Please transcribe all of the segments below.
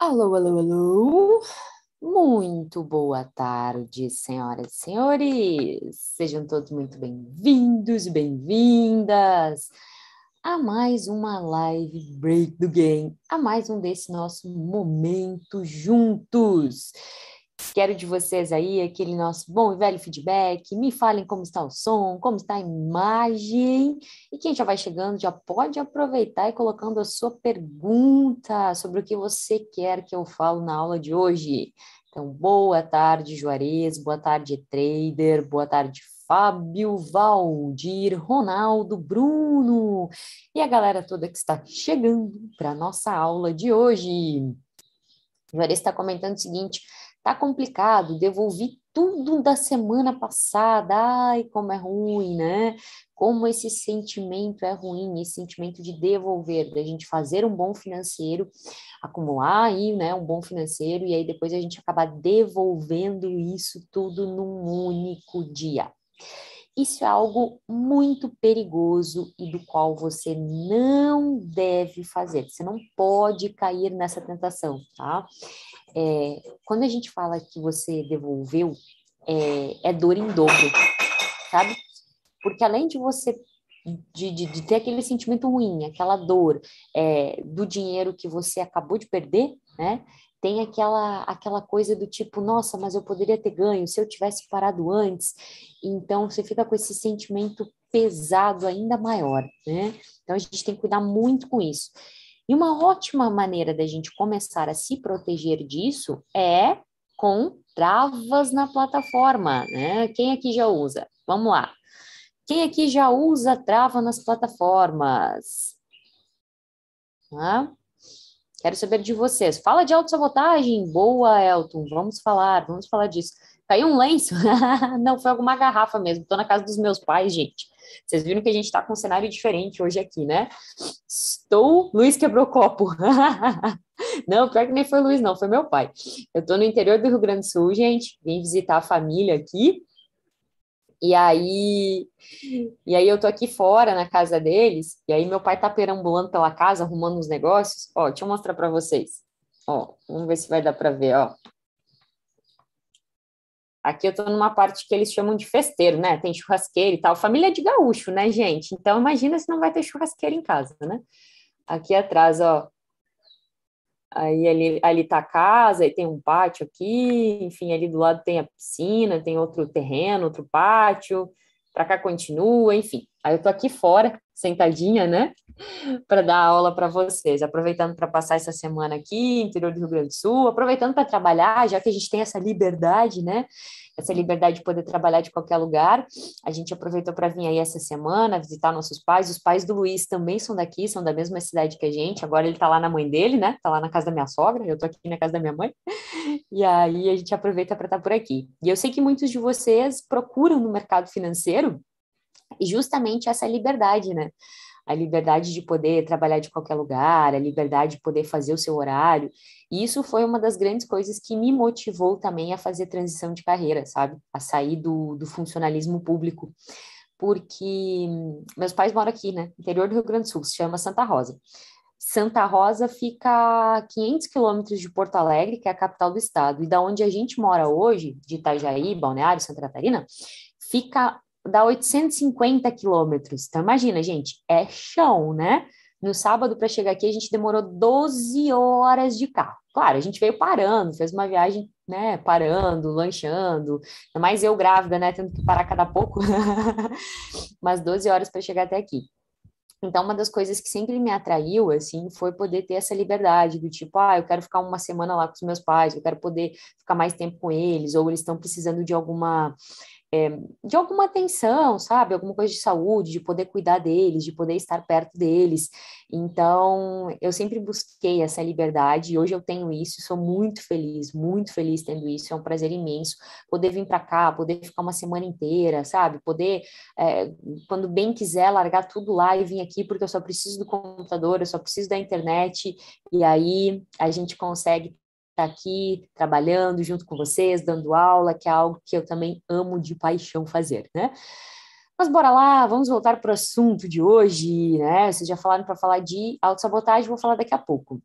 Alô, alô, alô. Muito boa tarde, senhoras e senhores. Sejam todos muito bem-vindos e bem-vindas a mais uma live Break do Game, a mais um desse nosso momento juntos. Quero de vocês aí aquele nosso bom e velho feedback. Me falem como está o som, como está a imagem. E quem já vai chegando já pode aproveitar e colocando a sua pergunta sobre o que você quer que eu falo na aula de hoje. Então, boa tarde, Juarez, boa tarde, Trader, boa tarde, Fábio, Valdir, Ronaldo, Bruno e a galera toda que está chegando para a nossa aula de hoje. Juarez está comentando o seguinte: Tá complicado, devolvi tudo da semana passada. Ai, como é ruim, né? Como esse sentimento é ruim, esse sentimento de devolver, da gente fazer um bom financeiro, acumular aí, né, um bom financeiro e aí depois a gente acabar devolvendo isso tudo num único dia. Isso é algo muito perigoso e do qual você não deve fazer. Você não pode cair nessa tentação, tá? É, quando a gente fala que você devolveu, é, é dor em dobro, sabe? Porque além de você de, de, de, ter aquele sentimento ruim, aquela dor é, do dinheiro que você acabou de perder, né? Tem aquela, aquela coisa do tipo, nossa, mas eu poderia ter ganho se eu tivesse parado antes. Então você fica com esse sentimento pesado ainda maior, né? Então a gente tem que cuidar muito com isso. E uma ótima maneira da gente começar a se proteger disso é com travas na plataforma, né? Quem aqui já usa? Vamos lá. Quem aqui já usa trava nas plataformas? Ah, quero saber de vocês. Fala de autossabotagem. Boa, Elton. Vamos falar, vamos falar disso. Caiu um lenço? Não, foi alguma garrafa mesmo. Estou na casa dos meus pais, gente. Vocês viram que a gente está com um cenário diferente hoje aqui, né? Estou. Luiz quebrou copo. não, pior que nem foi Luiz, não, foi meu pai. Eu estou no interior do Rio Grande do Sul, gente. Vim visitar a família aqui. E aí, e aí eu tô aqui fora na casa deles, e aí meu pai tá perambulando pela casa, arrumando os negócios. Ó, deixa eu mostrar para vocês. Ó, vamos ver se vai dar para ver, ó. Aqui eu estou numa parte que eles chamam de festeiro, né? Tem churrasqueira e tal. Família de gaúcho, né, gente? Então imagina se não vai ter churrasqueira em casa, né? Aqui atrás, ó. Aí ali, ali tá a casa, aí tem um pátio aqui, enfim, ali do lado tem a piscina, tem outro terreno, outro pátio, para cá continua, enfim. Aí eu tô aqui fora, sentadinha, né, para dar aula para vocês, aproveitando para passar essa semana aqui, interior do Rio Grande do Sul, aproveitando para trabalhar, já que a gente tem essa liberdade, né, essa liberdade de poder trabalhar de qualquer lugar. A gente aproveitou para vir aí essa semana visitar nossos pais. Os pais do Luiz também são daqui, são da mesma cidade que a gente. Agora ele está lá na mãe dele, né? Está lá na casa da minha sogra, eu estou aqui na casa da minha mãe. E aí a gente aproveita para estar tá por aqui. E eu sei que muitos de vocês procuram no mercado financeiro justamente essa liberdade, né? A liberdade de poder trabalhar de qualquer lugar, a liberdade de poder fazer o seu horário. E isso foi uma das grandes coisas que me motivou também a fazer transição de carreira, sabe? A sair do, do funcionalismo público. Porque meus pais moram aqui, né? Interior do Rio Grande do Sul, se chama Santa Rosa. Santa Rosa fica a 500 quilômetros de Porto Alegre, que é a capital do estado, e da onde a gente mora hoje, de Itajaí, Balneário, Santa Catarina, fica dá 850 quilômetros. Então, imagina, gente, é chão, né? No sábado, para chegar aqui, a gente demorou 12 horas de carro. Claro, a gente veio parando, fez uma viagem, né, parando, lanchando, mais eu grávida, né, tendo que parar cada pouco, mas 12 horas para chegar até aqui. Então, uma das coisas que sempre me atraiu, assim, foi poder ter essa liberdade do tipo, ah, eu quero ficar uma semana lá com os meus pais, eu quero poder ficar mais tempo com eles, ou eles estão precisando de alguma é, de alguma atenção, sabe? Alguma coisa de saúde, de poder cuidar deles, de poder estar perto deles. Então, eu sempre busquei essa liberdade e hoje eu tenho isso, sou muito feliz, muito feliz tendo isso, é um prazer imenso poder vir para cá, poder ficar uma semana inteira, sabe? Poder, é, quando bem quiser, largar tudo lá e vir aqui, porque eu só preciso do computador, eu só preciso da internet, e aí a gente consegue estar aqui trabalhando junto com vocês, dando aula, que é algo que eu também amo de paixão fazer, né? Mas bora lá, vamos voltar para o assunto de hoje, né? Vocês já falaram para falar de autossabotagem, vou falar daqui a pouco.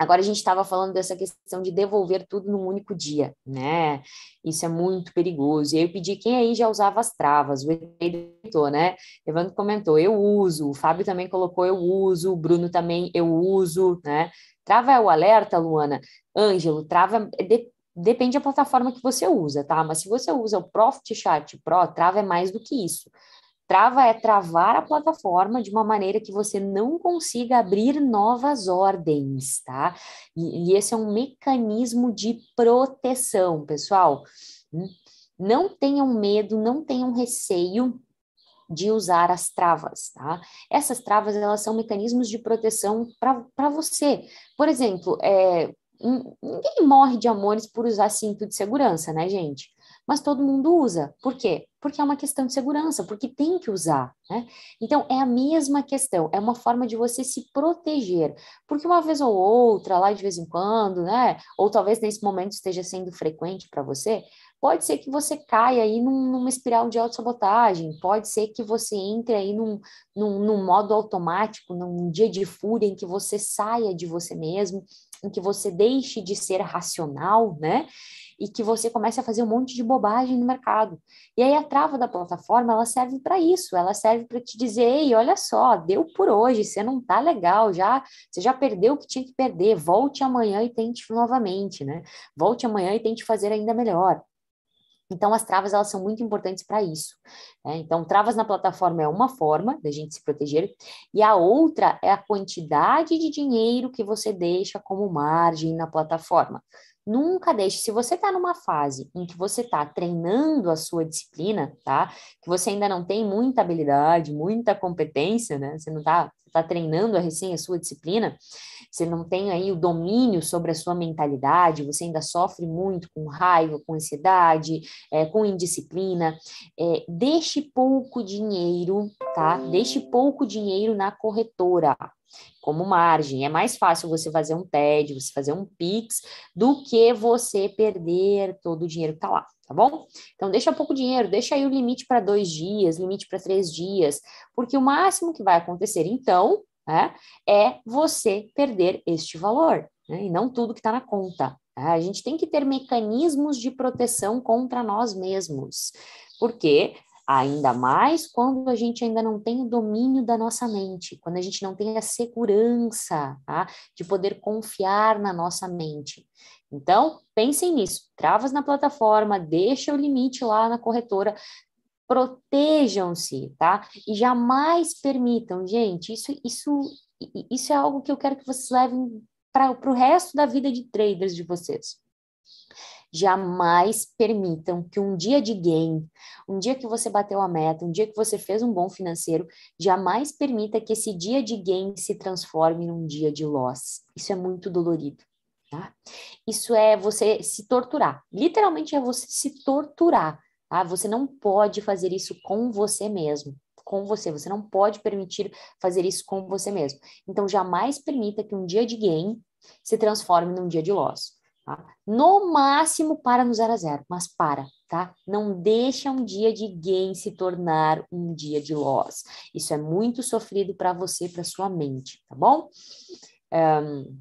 Agora a gente estava falando dessa questão de devolver tudo num único dia, né? Isso é muito perigoso. E aí eu pedi quem aí já usava as travas, o editor, né? Evandro comentou, eu uso, o Fábio também colocou, eu uso, o Bruno também, eu uso, né? Trava é o alerta, Luana. Ângelo, trava é de, depende da plataforma que você usa, tá? Mas se você usa o Profit Chat Pro, trava é mais do que isso. Trava é travar a plataforma de uma maneira que você não consiga abrir novas ordens, tá? E, e esse é um mecanismo de proteção, pessoal. Hum? Não tenham medo, não tenham receio de usar as travas, tá? Essas travas, elas são mecanismos de proteção para você. Por exemplo, é, ninguém morre de amores por usar cinto de segurança, né, gente? Mas todo mundo usa. Por quê? Porque é uma questão de segurança, porque tem que usar, né? Então, é a mesma questão, é uma forma de você se proteger. Porque uma vez ou outra, lá de vez em quando, né? Ou talvez nesse momento esteja sendo frequente para você, pode ser que você caia aí num, numa espiral de autossabotagem, pode ser que você entre aí num, num, num modo automático, num dia de fúria em que você saia de você mesmo, em que você deixe de ser racional, né? E que você comece a fazer um monte de bobagem no mercado. E aí a trava da plataforma, ela serve para isso, ela serve para te dizer, ei, olha só, deu por hoje, você não tá legal, já, você já perdeu o que tinha que perder, volte amanhã e tente novamente, né? Volte amanhã e tente fazer ainda melhor. Então, as travas, elas são muito importantes para isso. Né? Então, travas na plataforma é uma forma da gente se proteger, e a outra é a quantidade de dinheiro que você deixa como margem na plataforma. Nunca deixe, se você está numa fase em que você está treinando a sua disciplina, tá? Que você ainda não tem muita habilidade, muita competência, né? Você não está tá treinando a recém a sua disciplina, você não tem aí o domínio sobre a sua mentalidade, você ainda sofre muito com raiva, com ansiedade, é, com indisciplina, é, deixe pouco dinheiro, tá? Deixe pouco dinheiro na corretora, como margem. É mais fácil você fazer um TED, você fazer um PIX, do que você perder todo o dinheiro que está lá, tá bom? Então, deixa pouco dinheiro, deixa aí o limite para dois dias, limite para três dias, porque o máximo que vai acontecer, então, né, é você perder este valor, né, e não tudo que está na conta. Né? A gente tem que ter mecanismos de proteção contra nós mesmos, porque Ainda mais quando a gente ainda não tem o domínio da nossa mente, quando a gente não tem a segurança tá? de poder confiar na nossa mente. Então, pensem nisso. Travas na plataforma, deixa o limite lá na corretora, protejam-se, tá? E jamais permitam, gente, isso, isso, isso é algo que eu quero que vocês levem para o resto da vida de traders de vocês jamais permitam que um dia de gain, um dia que você bateu a meta, um dia que você fez um bom financeiro, jamais permita que esse dia de gain se transforme num dia de loss. Isso é muito dolorido. Tá? Isso é você se torturar. Literalmente é você se torturar. Tá? Você não pode fazer isso com você mesmo com você. Você não pode permitir fazer isso com você mesmo. Então, jamais permita que um dia de gain se transforme num dia de loss. Tá? No máximo para no 0 a 0, mas para, tá? Não deixa um dia de gain se tornar um dia de loss. Isso é muito sofrido para você, para sua mente, tá bom? Um,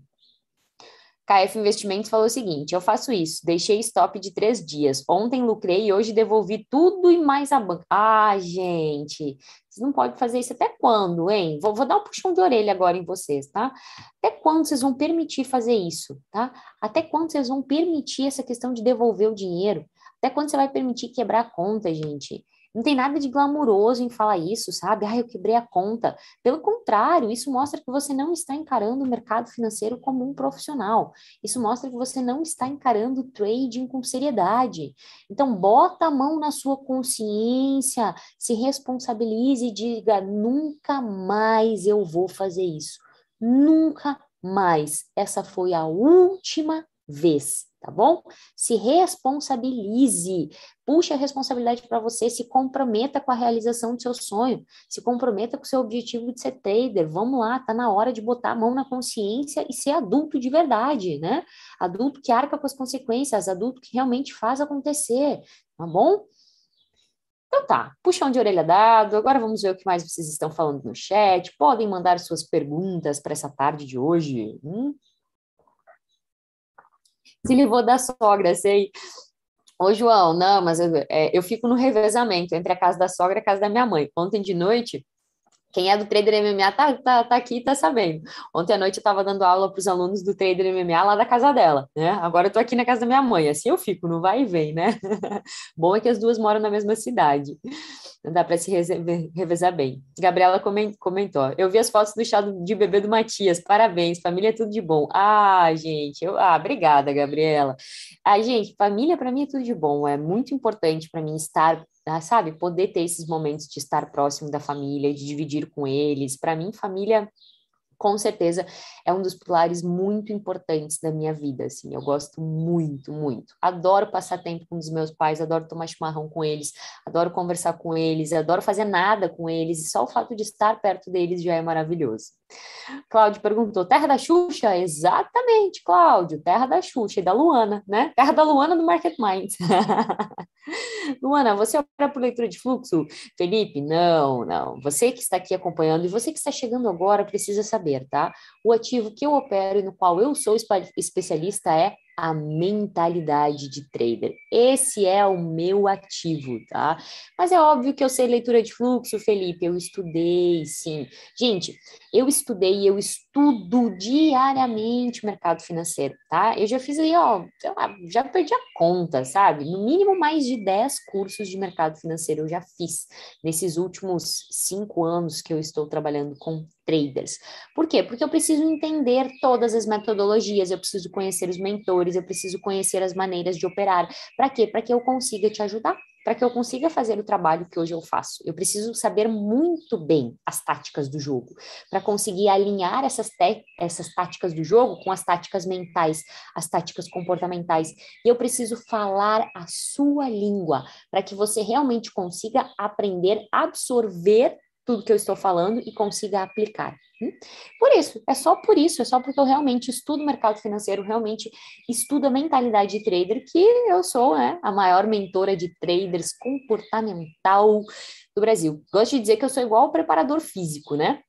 KF Investimentos falou o seguinte: eu faço isso, deixei stop de três dias. Ontem lucrei e hoje devolvi tudo e mais a banca. Ah, gente, vocês não podem fazer isso até quando, hein? Vou, vou, dar um puxão de orelha agora em vocês, tá? Até quando vocês vão permitir fazer isso, tá? Até quando vocês vão permitir essa questão de devolver o dinheiro? Até quando você vai permitir quebrar a conta, gente? Não tem nada de glamuroso em falar isso, sabe? Ah, eu quebrei a conta. Pelo contrário, isso mostra que você não está encarando o mercado financeiro como um profissional. Isso mostra que você não está encarando o trading com seriedade. Então, bota a mão na sua consciência, se responsabilize e diga: nunca mais eu vou fazer isso. Nunca mais. Essa foi a última vez tá bom? Se responsabilize, puxe a responsabilidade para você, se comprometa com a realização do seu sonho, se comprometa com o seu objetivo de ser trader. Vamos lá, tá na hora de botar a mão na consciência e ser adulto de verdade, né? Adulto que arca com as consequências, adulto que realmente faz acontecer, tá bom? Então tá, puxão de orelha dado. Agora vamos ver o que mais vocês estão falando no chat. Podem mandar suas perguntas para essa tarde de hoje. Hum? Se livrou da sogra, sei. Ô, João, não, mas eu, é, eu fico no revezamento entre a casa da sogra e a casa da minha mãe. Ontem de noite, quem é do Trader MMA tá, tá, tá aqui tá sabendo. Ontem à noite eu estava dando aula para os alunos do Trader MMA lá da casa dela, né? Agora eu tô aqui na casa da minha mãe, assim eu fico, não vai e vem, né? Bom é que as duas moram na mesma cidade. Dá para se revezar bem. Gabriela comentou: Eu vi as fotos do chá de bebê do Matias. Parabéns, família é tudo de bom. Ah, gente, eu, ah, obrigada, Gabriela. Ah, gente, família para mim é tudo de bom. É muito importante para mim estar ah, sabe, poder ter esses momentos de estar próximo da família, de dividir com eles. Para mim, família com certeza é um dos pilares muito importantes da minha vida, assim, eu gosto muito, muito. Adoro passar tempo com os meus pais, adoro tomar chimarrão com eles, adoro conversar com eles, adoro fazer nada com eles, e só o fato de estar perto deles já é maravilhoso. Cláudio perguntou: Terra da Xuxa? Exatamente, Cláudio, Terra da Xuxa e da Luana, né? Terra da Luana do Market Minds. Luana, você opera por leitura de fluxo? Felipe, não, não. Você que está aqui acompanhando e você que está chegando agora precisa saber, tá? O ativo que eu opero e no qual eu sou especialista é a mentalidade de trader. Esse é o meu ativo, tá? Mas é óbvio que eu sei leitura de fluxo, Felipe, eu estudei, sim. Gente, eu estudei, eu estudo diariamente mercado financeiro, tá? Eu já fiz aí, ó, já perdi a conta, sabe? No mínimo mais de 10 cursos de mercado financeiro eu já fiz nesses últimos cinco anos que eu estou trabalhando com traders. Por quê? Porque eu preciso entender todas as metodologias, eu preciso conhecer os mentores, eu preciso conhecer as maneiras de operar. Para quê? Para que eu consiga te ajudar para que eu consiga fazer o trabalho que hoje eu faço. Eu preciso saber muito bem as táticas do jogo, para conseguir alinhar essas, essas táticas do jogo com as táticas mentais, as táticas comportamentais. E eu preciso falar a sua língua, para que você realmente consiga aprender, absorver tudo que eu estou falando e consiga aplicar. Hum? Por isso, é só por isso, é só porque eu realmente estudo mercado financeiro, realmente estudo a mentalidade de trader, que eu sou né, a maior mentora de traders comportamental do Brasil. Gosto de dizer que eu sou igual ao preparador físico, né?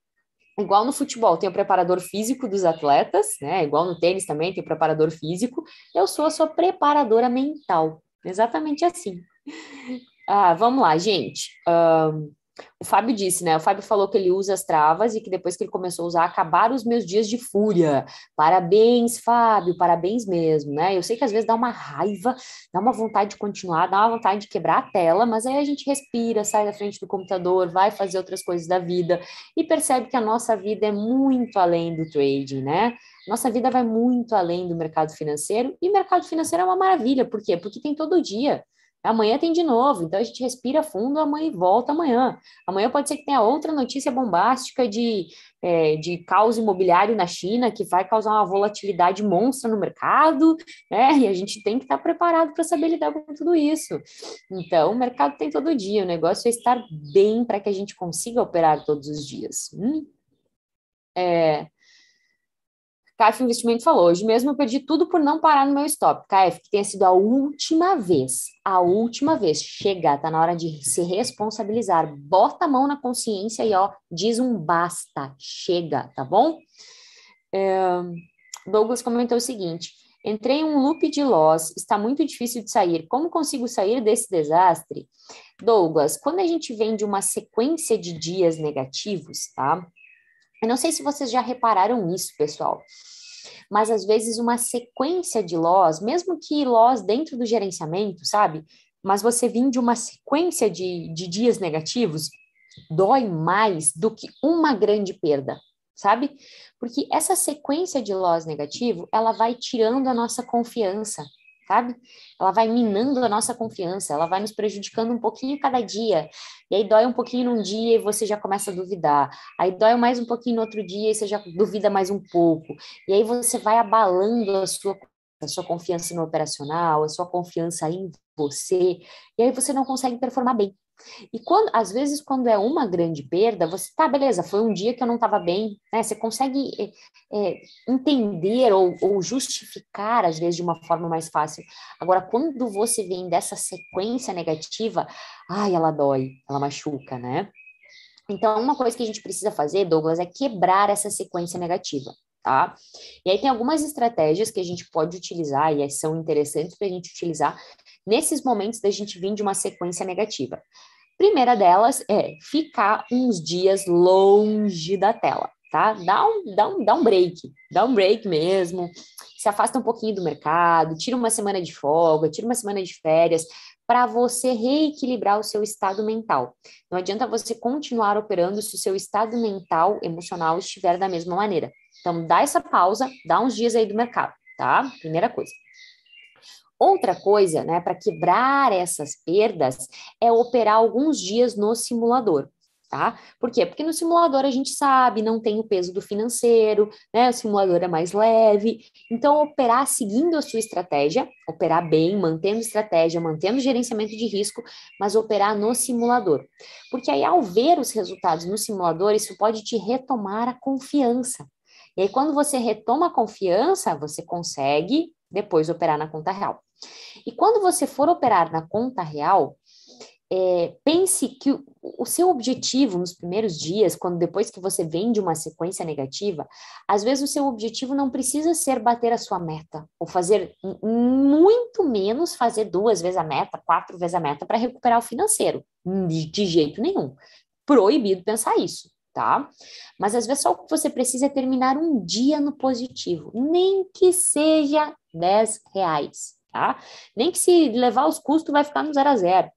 Igual no futebol, tem o preparador físico dos atletas, né? Igual no tênis também tem o preparador físico. Eu sou a sua preparadora mental. Exatamente assim. Ah, vamos lá, gente. Um, o Fábio disse, né? O Fábio falou que ele usa as travas e que depois que ele começou a usar, acabaram os meus dias de fúria. Parabéns, Fábio, parabéns mesmo, né? Eu sei que às vezes dá uma raiva, dá uma vontade de continuar, dá uma vontade de quebrar a tela, mas aí a gente respira, sai da frente do computador, vai fazer outras coisas da vida e percebe que a nossa vida é muito além do trading, né? Nossa vida vai muito além do mercado financeiro e mercado financeiro é uma maravilha, por quê? Porque tem todo dia. Amanhã tem de novo, então a gente respira fundo, amanhã volta amanhã. Amanhã pode ser que tenha outra notícia bombástica de, é, de caos imobiliário na China, que vai causar uma volatilidade monstra no mercado, né? E a gente tem que estar preparado para saber lidar com tudo isso. Então, o mercado tem todo dia, o negócio é estar bem para que a gente consiga operar todos os dias. Hum? É, KF Investimento falou, hoje mesmo eu perdi tudo por não parar no meu stop. KF, que tenha sido a última vez, a última vez. Chega, tá na hora de se responsabilizar. Bota a mão na consciência e ó, diz um basta, chega, tá bom? É, Douglas comentou o seguinte, entrei em um loop de loss, está muito difícil de sair. Como consigo sair desse desastre? Douglas, quando a gente vem de uma sequência de dias negativos, tá? Eu não sei se vocês já repararam nisso, pessoal, mas às vezes uma sequência de loss, mesmo que loss dentro do gerenciamento, sabe? Mas você vir de uma sequência de, de dias negativos, dói mais do que uma grande perda, sabe? Porque essa sequência de loss negativo, ela vai tirando a nossa confiança, sabe? Ela vai minando a nossa confiança, ela vai nos prejudicando um pouquinho cada dia. E aí dói um pouquinho num dia e você já começa a duvidar. Aí dói mais um pouquinho no outro dia e você já duvida mais um pouco. E aí você vai abalando a sua a sua confiança no operacional, a sua confiança em você, e aí você não consegue performar bem. E quando, às vezes, quando é uma grande perda, você tá, beleza, foi um dia que eu não estava bem, né? Você consegue é, é, entender ou, ou, justificar, às vezes, de uma forma mais fácil. Agora, quando você vem dessa sequência negativa, ai, ela dói, ela machuca, né? Então, uma coisa que a gente precisa fazer, Douglas, é quebrar essa sequência negativa. tá? E aí tem algumas estratégias que a gente pode utilizar e são interessantes para a gente utilizar nesses momentos da gente vir de uma sequência negativa. Primeira delas é ficar uns dias longe da tela, tá? Dá um, dá um, dá um break, dá um break mesmo, se afasta um pouquinho do mercado, tira uma semana de folga, tira uma semana de férias, para você reequilibrar o seu estado mental. Não adianta você continuar operando se o seu estado mental, emocional estiver da mesma maneira. Então, dá essa pausa, dá uns dias aí do mercado, tá? Primeira coisa. Outra coisa, né, para quebrar essas perdas, é operar alguns dias no simulador tá? Por quê? Porque no simulador a gente sabe, não tem o peso do financeiro, né? O simulador é mais leve. Então, operar seguindo a sua estratégia, operar bem, mantendo estratégia, mantendo gerenciamento de risco, mas operar no simulador. Porque aí, ao ver os resultados no simulador, isso pode te retomar a confiança. E aí, quando você retoma a confiança, você consegue depois operar na conta real. E quando você for operar na conta real, é, pense que o, o, seu objetivo nos primeiros dias, quando depois que você vem de uma sequência negativa, às vezes o seu objetivo não precisa ser bater a sua meta, ou fazer muito menos fazer duas vezes a meta, quatro vezes a meta para recuperar o financeiro. De, de jeito nenhum. Proibido pensar isso, tá? Mas às vezes só o que você precisa é terminar um dia no positivo, nem que seja 10 reais, tá? Nem que se levar os custos vai ficar no zero a zero.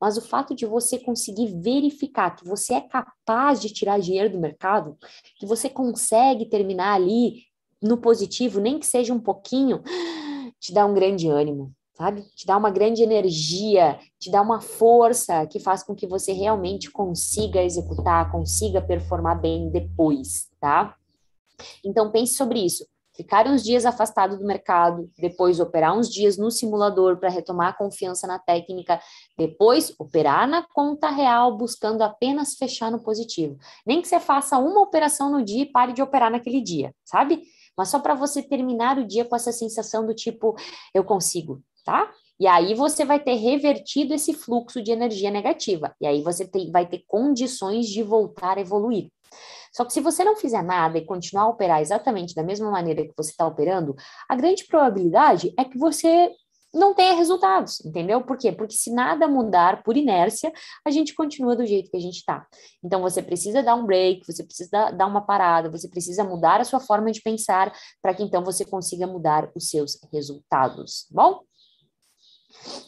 Mas o fato de você conseguir verificar que você é capaz de tirar dinheiro do mercado, que você consegue terminar ali no positivo, nem que seja um pouquinho, te dá um grande ânimo, sabe? Te dá uma grande energia, te dá uma força que faz com que você realmente consiga executar, consiga performar bem depois, tá? Então pense sobre isso ficar uns dias afastado do mercado, depois operar uns dias no simulador para retomar a confiança na técnica, depois operar na conta real, buscando apenas fechar no positivo. Nem que você faça uma operação no dia e pare de operar naquele dia, sabe? Mas só para você terminar o dia com essa sensação do tipo, eu consigo, tá? E aí você vai ter revertido esse fluxo de energia negativa. E aí você tem, vai ter condições de voltar a evoluir. Só que se você não fizer nada e continuar a operar exatamente da mesma maneira que você está operando, a grande probabilidade é que você não tenha resultados, entendeu? Por quê? Porque se nada mudar por inércia, a gente continua do jeito que a gente está. Então você precisa dar um break, você precisa dar uma parada, você precisa mudar a sua forma de pensar para que então você consiga mudar os seus resultados, tá bom?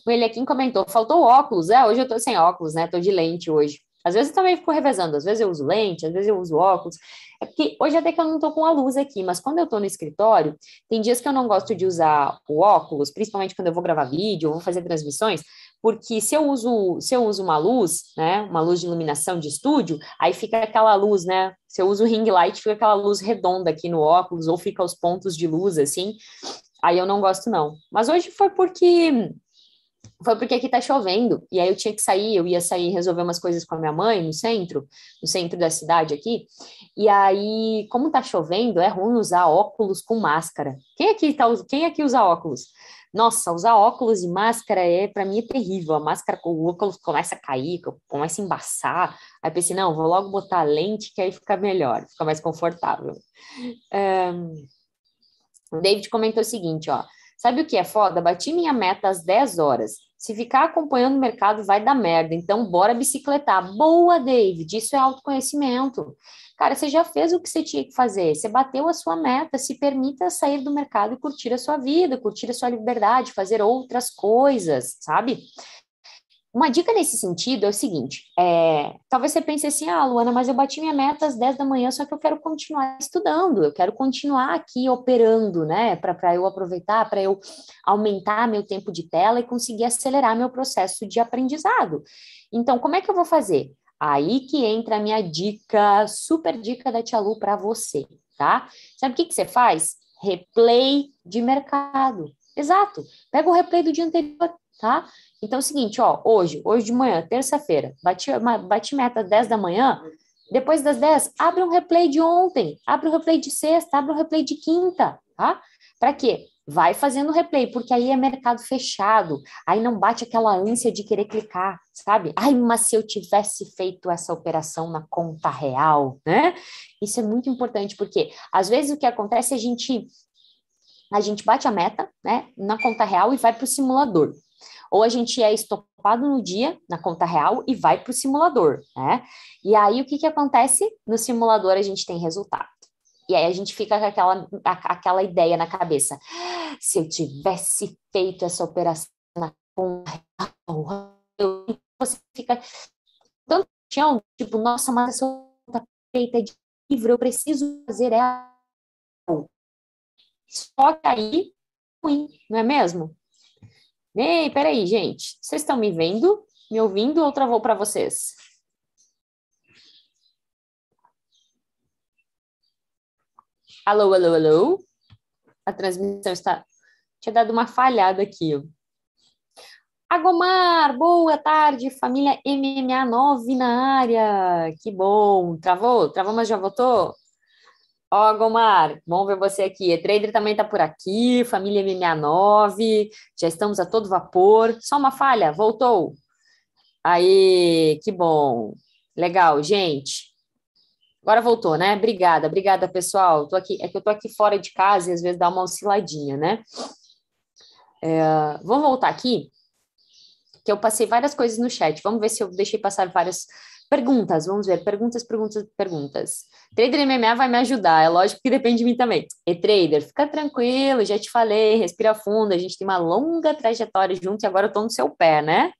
O Eliakim comentou, faltou óculos, é, hoje eu tô sem óculos, né? Tô de lente hoje. Às vezes eu também fico revezando, às vezes eu uso lente, às vezes eu uso óculos. É porque hoje até que eu não estou com a luz aqui, mas quando eu estou no escritório, tem dias que eu não gosto de usar o óculos, principalmente quando eu vou gravar vídeo, ou vou fazer transmissões, porque se eu uso, se eu uso uma luz, né, uma luz de iluminação de estúdio, aí fica aquela luz, né? Se eu uso ring light, fica aquela luz redonda aqui no óculos, ou fica os pontos de luz assim. Aí eu não gosto não. Mas hoje foi porque foi porque aqui tá chovendo, e aí eu tinha que sair, eu ia sair resolver umas coisas com a minha mãe no centro, no centro da cidade aqui, e aí, como tá chovendo, é ruim usar óculos com máscara. Quem aqui, tá, quem aqui usa óculos? Nossa, usar óculos e máscara é, para mim, é terrível. A máscara com o óculos começa a cair, começa a embaçar. Aí pensei, não, vou logo botar lente, que aí fica melhor, fica mais confortável. Um, o David comentou o seguinte, ó, Sabe o que é foda? Bati minha meta às 10 horas. Se ficar acompanhando o mercado, vai dar merda. Então, bora bicicletar. Boa, David. Isso é autoconhecimento. Cara, você já fez o que você tinha que fazer. Você bateu a sua meta. Se permita sair do mercado e curtir a sua vida, curtir a sua liberdade, fazer outras coisas, sabe? Uma dica nesse sentido é o seguinte: é, talvez você pense assim, ah, Luana, mas eu bati minha meta às 10 da manhã, só que eu quero continuar estudando, eu quero continuar aqui operando, né? Para eu aproveitar, para eu aumentar meu tempo de tela e conseguir acelerar meu processo de aprendizado. Então, como é que eu vou fazer? Aí que entra a minha dica, super dica da Tia Lu para você, tá? Sabe o que, que você faz? Replay de mercado. Exato. Pega o replay do dia anterior, tá? Então é o seguinte, ó, hoje, hoje de manhã, terça-feira, bati, bati meta 10 da manhã, depois das 10, abre um replay de ontem, abre um replay de sexta, abre um replay de quinta, tá? Para quê? vai fazendo replay, porque aí é mercado fechado, aí não bate aquela ânsia de querer clicar, sabe? Ai, mas se eu tivesse feito essa operação na conta real, né? Isso é muito importante, porque às vezes o que acontece é a gente a gente bate a meta, né, na conta real e vai para o simulador. Ou a gente é estopado no dia, na conta real, e vai para o simulador, né? E aí, o que, que acontece? No simulador, a gente tem resultado. E aí a gente fica com aquela, aquela ideia na cabeça. Se eu tivesse feito essa operação na conta real, você fica tanto chão, tipo, nossa, mas essa conta feita de livro, eu preciso fazer ela. Só que aí, ruim, não é mesmo? Ei, peraí, gente. Vocês estão me vendo? Me ouvindo ou travou para vocês? Alô, alô, alô? A transmissão está. Tinha dado uma falhada aqui. Agomar, boa tarde, família MMA9 na área. Que bom. Travou? Travou, mas já voltou? Ó, oh, Gomar, bom ver você aqui. E Trader também está por aqui, família MMA9, já estamos a todo vapor. Só uma falha, voltou. Aí, que bom. Legal, gente. Agora voltou, né? Obrigada, obrigada, pessoal. Tô aqui, é que eu tô aqui fora de casa e às vezes dá uma osciladinha, né? É, vou voltar aqui, que eu passei várias coisas no chat. Vamos ver se eu deixei passar várias Perguntas, vamos ver. Perguntas, perguntas, perguntas. Trader MMA vai me ajudar, é lógico que depende de mim também. E trader, fica tranquilo, já te falei, respira fundo, a gente tem uma longa trajetória junto e agora eu tô no seu pé, né?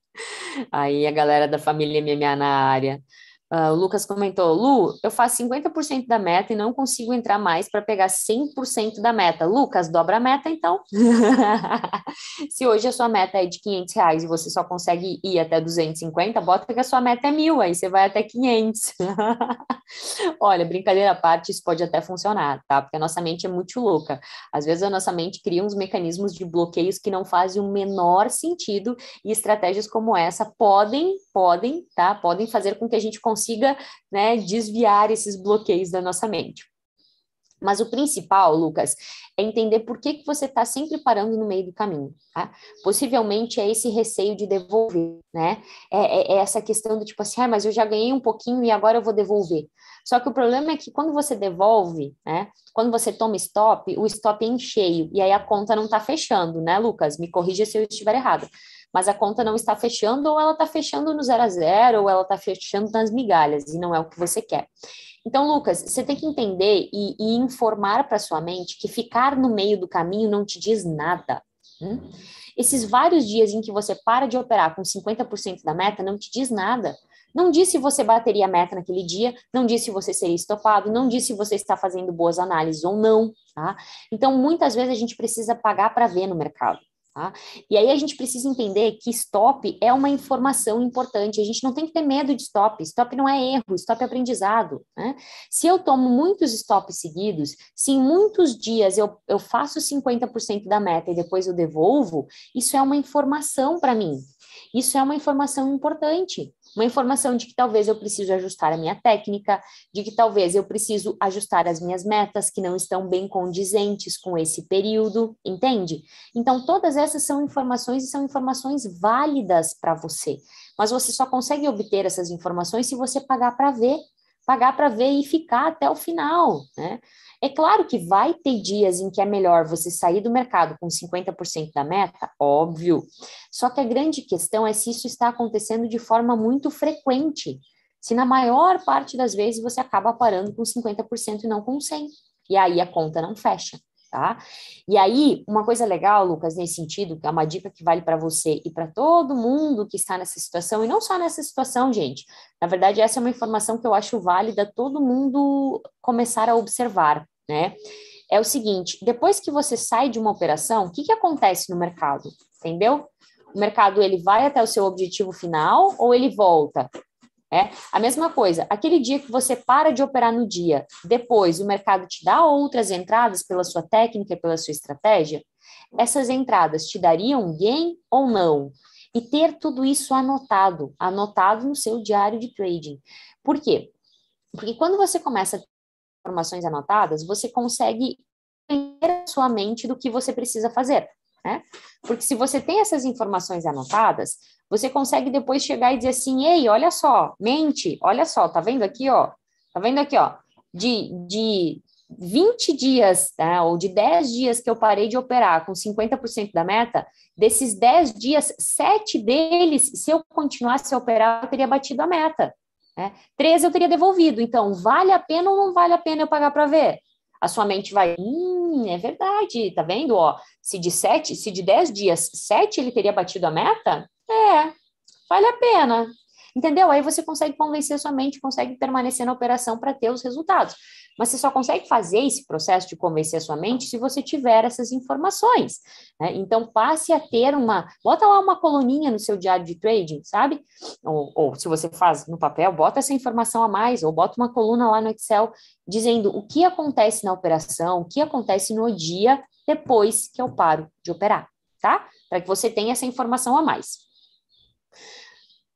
Aí a galera da família MMA na área. Uh, o Lucas comentou, Lu, eu faço 50% da meta e não consigo entrar mais para pegar 100% da meta. Lucas, dobra a meta então. Se hoje a sua meta é de 500 reais e você só consegue ir até 250, bota que a sua meta é mil, aí você vai até 500. Olha, brincadeira à parte, isso pode até funcionar, tá? Porque a nossa mente é muito louca. Às vezes a nossa mente cria uns mecanismos de bloqueios que não fazem o menor sentido e estratégias como essa podem, podem, tá? Podem fazer com que a gente consiga consiga né, desviar esses bloqueios da nossa mente. Mas o principal, Lucas, é entender por que, que você está sempre parando no meio do caminho. Tá? Possivelmente é esse receio de devolver, né? É, é, é essa questão do tipo assim, ah, mas eu já ganhei um pouquinho e agora eu vou devolver. Só que o problema é que quando você devolve, né? Quando você toma stop, o stop é em cheio e aí a conta não está fechando, né, Lucas? Me corrija se eu estiver errado mas a conta não está fechando, ou ela está fechando no zero a zero, ou ela está fechando nas migalhas, e não é o que você quer. Então, Lucas, você tem que entender e, e informar para sua mente que ficar no meio do caminho não te diz nada. Hum? Esses vários dias em que você para de operar com 50% da meta não te diz nada. Não diz se você bateria a meta naquele dia, não diz se você seria estopado, não diz se você está fazendo boas análises ou não, tá? Então, muitas vezes a gente precisa pagar para ver no mercado. Tá? E aí a gente precisa entender que stop é uma informação importante. A gente não tem que ter medo de stop. Stop não é erro, stop é aprendizado. Né? Se eu tomo muitos stops seguidos, se em muitos dias eu, eu faço 50% da meta e depois eu devolvo, isso é uma informação para mim. Isso é uma informação importante. Uma informação de que talvez eu preciso ajustar a minha técnica, de que talvez eu preciso ajustar as minhas metas que não estão bem condizentes com esse período, entende? Então, todas essas são informações e são informações válidas para você. Mas você só consegue obter essas informações se você pagar para ver, pagar para ver e ficar até o final, né? É claro que vai ter dias em que é melhor você sair do mercado com 50% da meta, óbvio. Só que a grande questão é se isso está acontecendo de forma muito frequente. Se na maior parte das vezes você acaba parando com 50% e não com 100%. E aí a conta não fecha. Tá? E aí, uma coisa legal, Lucas, nesse sentido, é uma dica que vale para você e para todo mundo que está nessa situação, e não só nessa situação, gente. Na verdade, essa é uma informação que eu acho válida todo mundo começar a observar né? É o seguinte, depois que você sai de uma operação, o que, que acontece no mercado? Entendeu? O mercado ele vai até o seu objetivo final ou ele volta? É a mesma coisa. Aquele dia que você para de operar no dia, depois o mercado te dá outras entradas pela sua técnica, pela sua estratégia. Essas entradas te dariam gain ou não? E ter tudo isso anotado, anotado no seu diário de trading. Por quê? Porque quando você começa informações anotadas, você consegue a sua mente do que você precisa fazer, né? Porque se você tem essas informações anotadas, você consegue depois chegar e dizer assim, ei, olha só, mente, olha só, tá vendo aqui, ó, tá vendo aqui, ó, de, de 20 dias, tá, ou de 10 dias que eu parei de operar com 50% da meta, desses 10 dias, 7 deles, se eu continuasse a operar, eu teria batido a meta. Né? 13 eu teria devolvido. Então, vale a pena ou não vale a pena eu pagar para ver? A sua mente vai, hum, é verdade, tá vendo? Ó, se de 7, se de 10 dias, 7 ele teria batido a meta, é, vale a pena. Entendeu? Aí você consegue convencer sua mente, consegue permanecer na operação para ter os resultados. Mas você só consegue fazer esse processo de convencer a sua mente se você tiver essas informações. Né? Então, passe a ter uma. Bota lá uma coluninha no seu diário de trading, sabe? Ou, ou se você faz no papel, bota essa informação a mais, ou bota uma coluna lá no Excel dizendo o que acontece na operação, o que acontece no dia depois que eu paro de operar, tá? Para que você tenha essa informação a mais.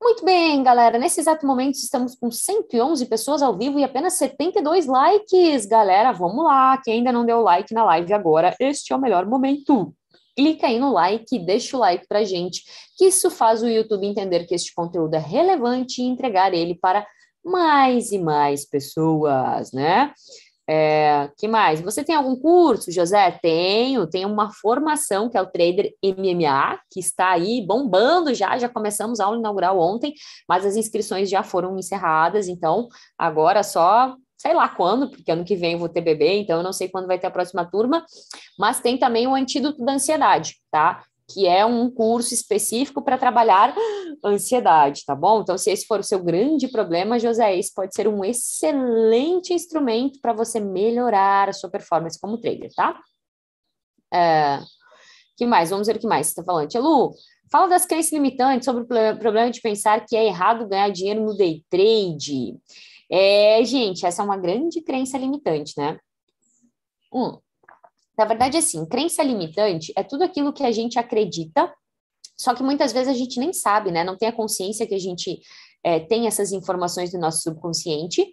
Muito bem, galera. Nesse exato momento estamos com 111 pessoas ao vivo e apenas 72 likes. Galera, vamos lá. Quem ainda não deu like na live agora, este é o melhor momento. Clica aí no like, deixa o like pra gente, que isso faz o YouTube entender que este conteúdo é relevante e entregar ele para mais e mais pessoas, né? É, que mais? Você tem algum curso, José? Tenho, tenho uma formação que é o Trader MMA, que está aí bombando já, já começamos a aula inaugural ontem, mas as inscrições já foram encerradas, então agora só sei lá quando, porque ano que vem eu vou ter bebê, então eu não sei quando vai ter a próxima turma, mas tem também o antídoto da ansiedade, tá? Que é um curso específico para trabalhar ansiedade, tá bom? Então, se esse for o seu grande problema, José, esse pode ser um excelente instrumento para você melhorar a sua performance como trader, tá? É, que mais? Vamos ver o que mais você está falando. Tia Lu, fala das crenças limitantes sobre o problema de pensar que é errado ganhar dinheiro no day trade. É, gente, essa é uma grande crença limitante, né? Um, na verdade, assim, crença limitante é tudo aquilo que a gente acredita, só que muitas vezes a gente nem sabe, né? Não tem a consciência que a gente é, tem essas informações do nosso subconsciente.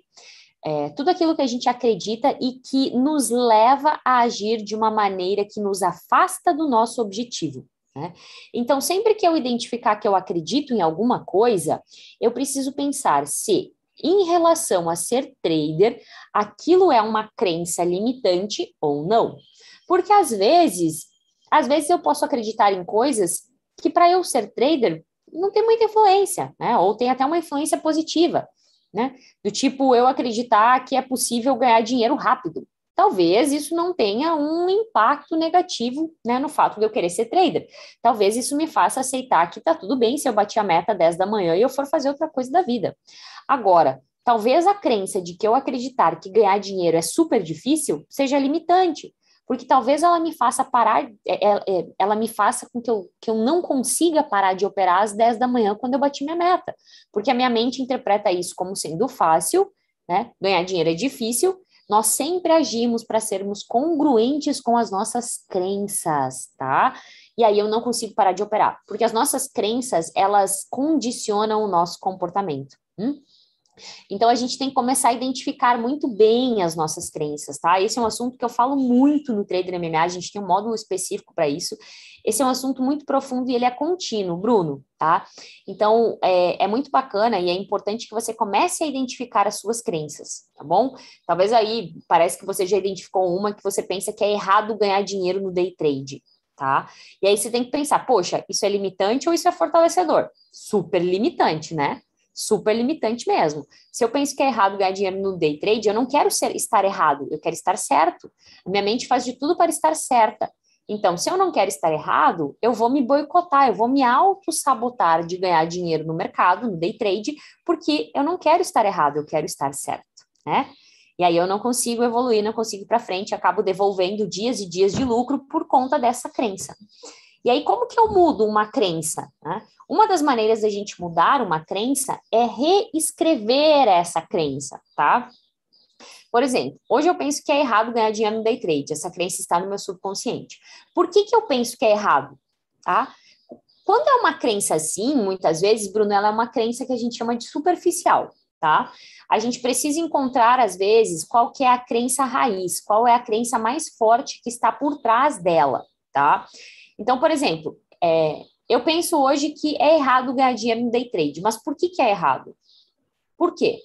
É, tudo aquilo que a gente acredita e que nos leva a agir de uma maneira que nos afasta do nosso objetivo. Né? Então, sempre que eu identificar que eu acredito em alguma coisa, eu preciso pensar se, em relação a ser trader, aquilo é uma crença limitante ou não. Porque às vezes, às vezes eu posso acreditar em coisas que para eu ser trader não tem muita influência, né? Ou tem até uma influência positiva, né? Do tipo eu acreditar que é possível ganhar dinheiro rápido. Talvez isso não tenha um impacto negativo né, no fato de eu querer ser trader. Talvez isso me faça aceitar que tá tudo bem se eu bater a meta 10 da manhã e eu for fazer outra coisa da vida. Agora, talvez a crença de que eu acreditar que ganhar dinheiro é super difícil seja limitante porque talvez ela me faça parar, é, é, é, ela me faça com que eu, que eu não consiga parar de operar às 10 da manhã quando eu bati minha meta, porque a minha mente interpreta isso como sendo fácil, né? Ganhar dinheiro é difícil, nós sempre agimos para sermos congruentes com as nossas crenças, tá? E aí eu não consigo parar de operar, porque as nossas crenças, elas condicionam o nosso comportamento. Hum? Então a gente tem que começar a identificar muito bem as nossas crenças, tá? Esse é um assunto que eu falo muito no Trader MMA, a gente tem um módulo específico para isso. Esse é um assunto muito profundo e ele é contínuo, Bruno, tá? Então é, é muito bacana e é importante que você comece a identificar as suas crenças, tá bom? Talvez aí parece que você já identificou uma que você pensa que é errado ganhar dinheiro no day trade. Tá? E aí você tem que pensar, poxa, isso é limitante ou isso é fortalecedor? Super limitante, né? Super limitante mesmo. Se eu penso que é errado ganhar dinheiro no day trade, eu não quero ser, estar errado, eu quero estar certo. Minha mente faz de tudo para estar certa. Então, se eu não quero estar errado, eu vou me boicotar, eu vou me auto-sabotar de ganhar dinheiro no mercado, no day trade, porque eu não quero estar errado, eu quero estar certo, né? E aí eu não consigo evoluir, não consigo ir para frente, acabo devolvendo dias e dias de lucro por conta dessa crença. E aí, como que eu mudo uma crença? Né? Uma das maneiras da gente mudar uma crença é reescrever essa crença, tá? Por exemplo, hoje eu penso que é errado ganhar dinheiro no day trade. Essa crença está no meu subconsciente. Por que, que eu penso que é errado? Tá? Quando é uma crença assim, muitas vezes, Bruno, ela é uma crença que a gente chama de superficial. tá? A gente precisa encontrar, às vezes, qual que é a crença raiz, qual é a crença mais forte que está por trás dela, tá? Então, por exemplo, é, eu penso hoje que é errado ganhar dinheiro no day trade, mas por que, que é errado? Por quê?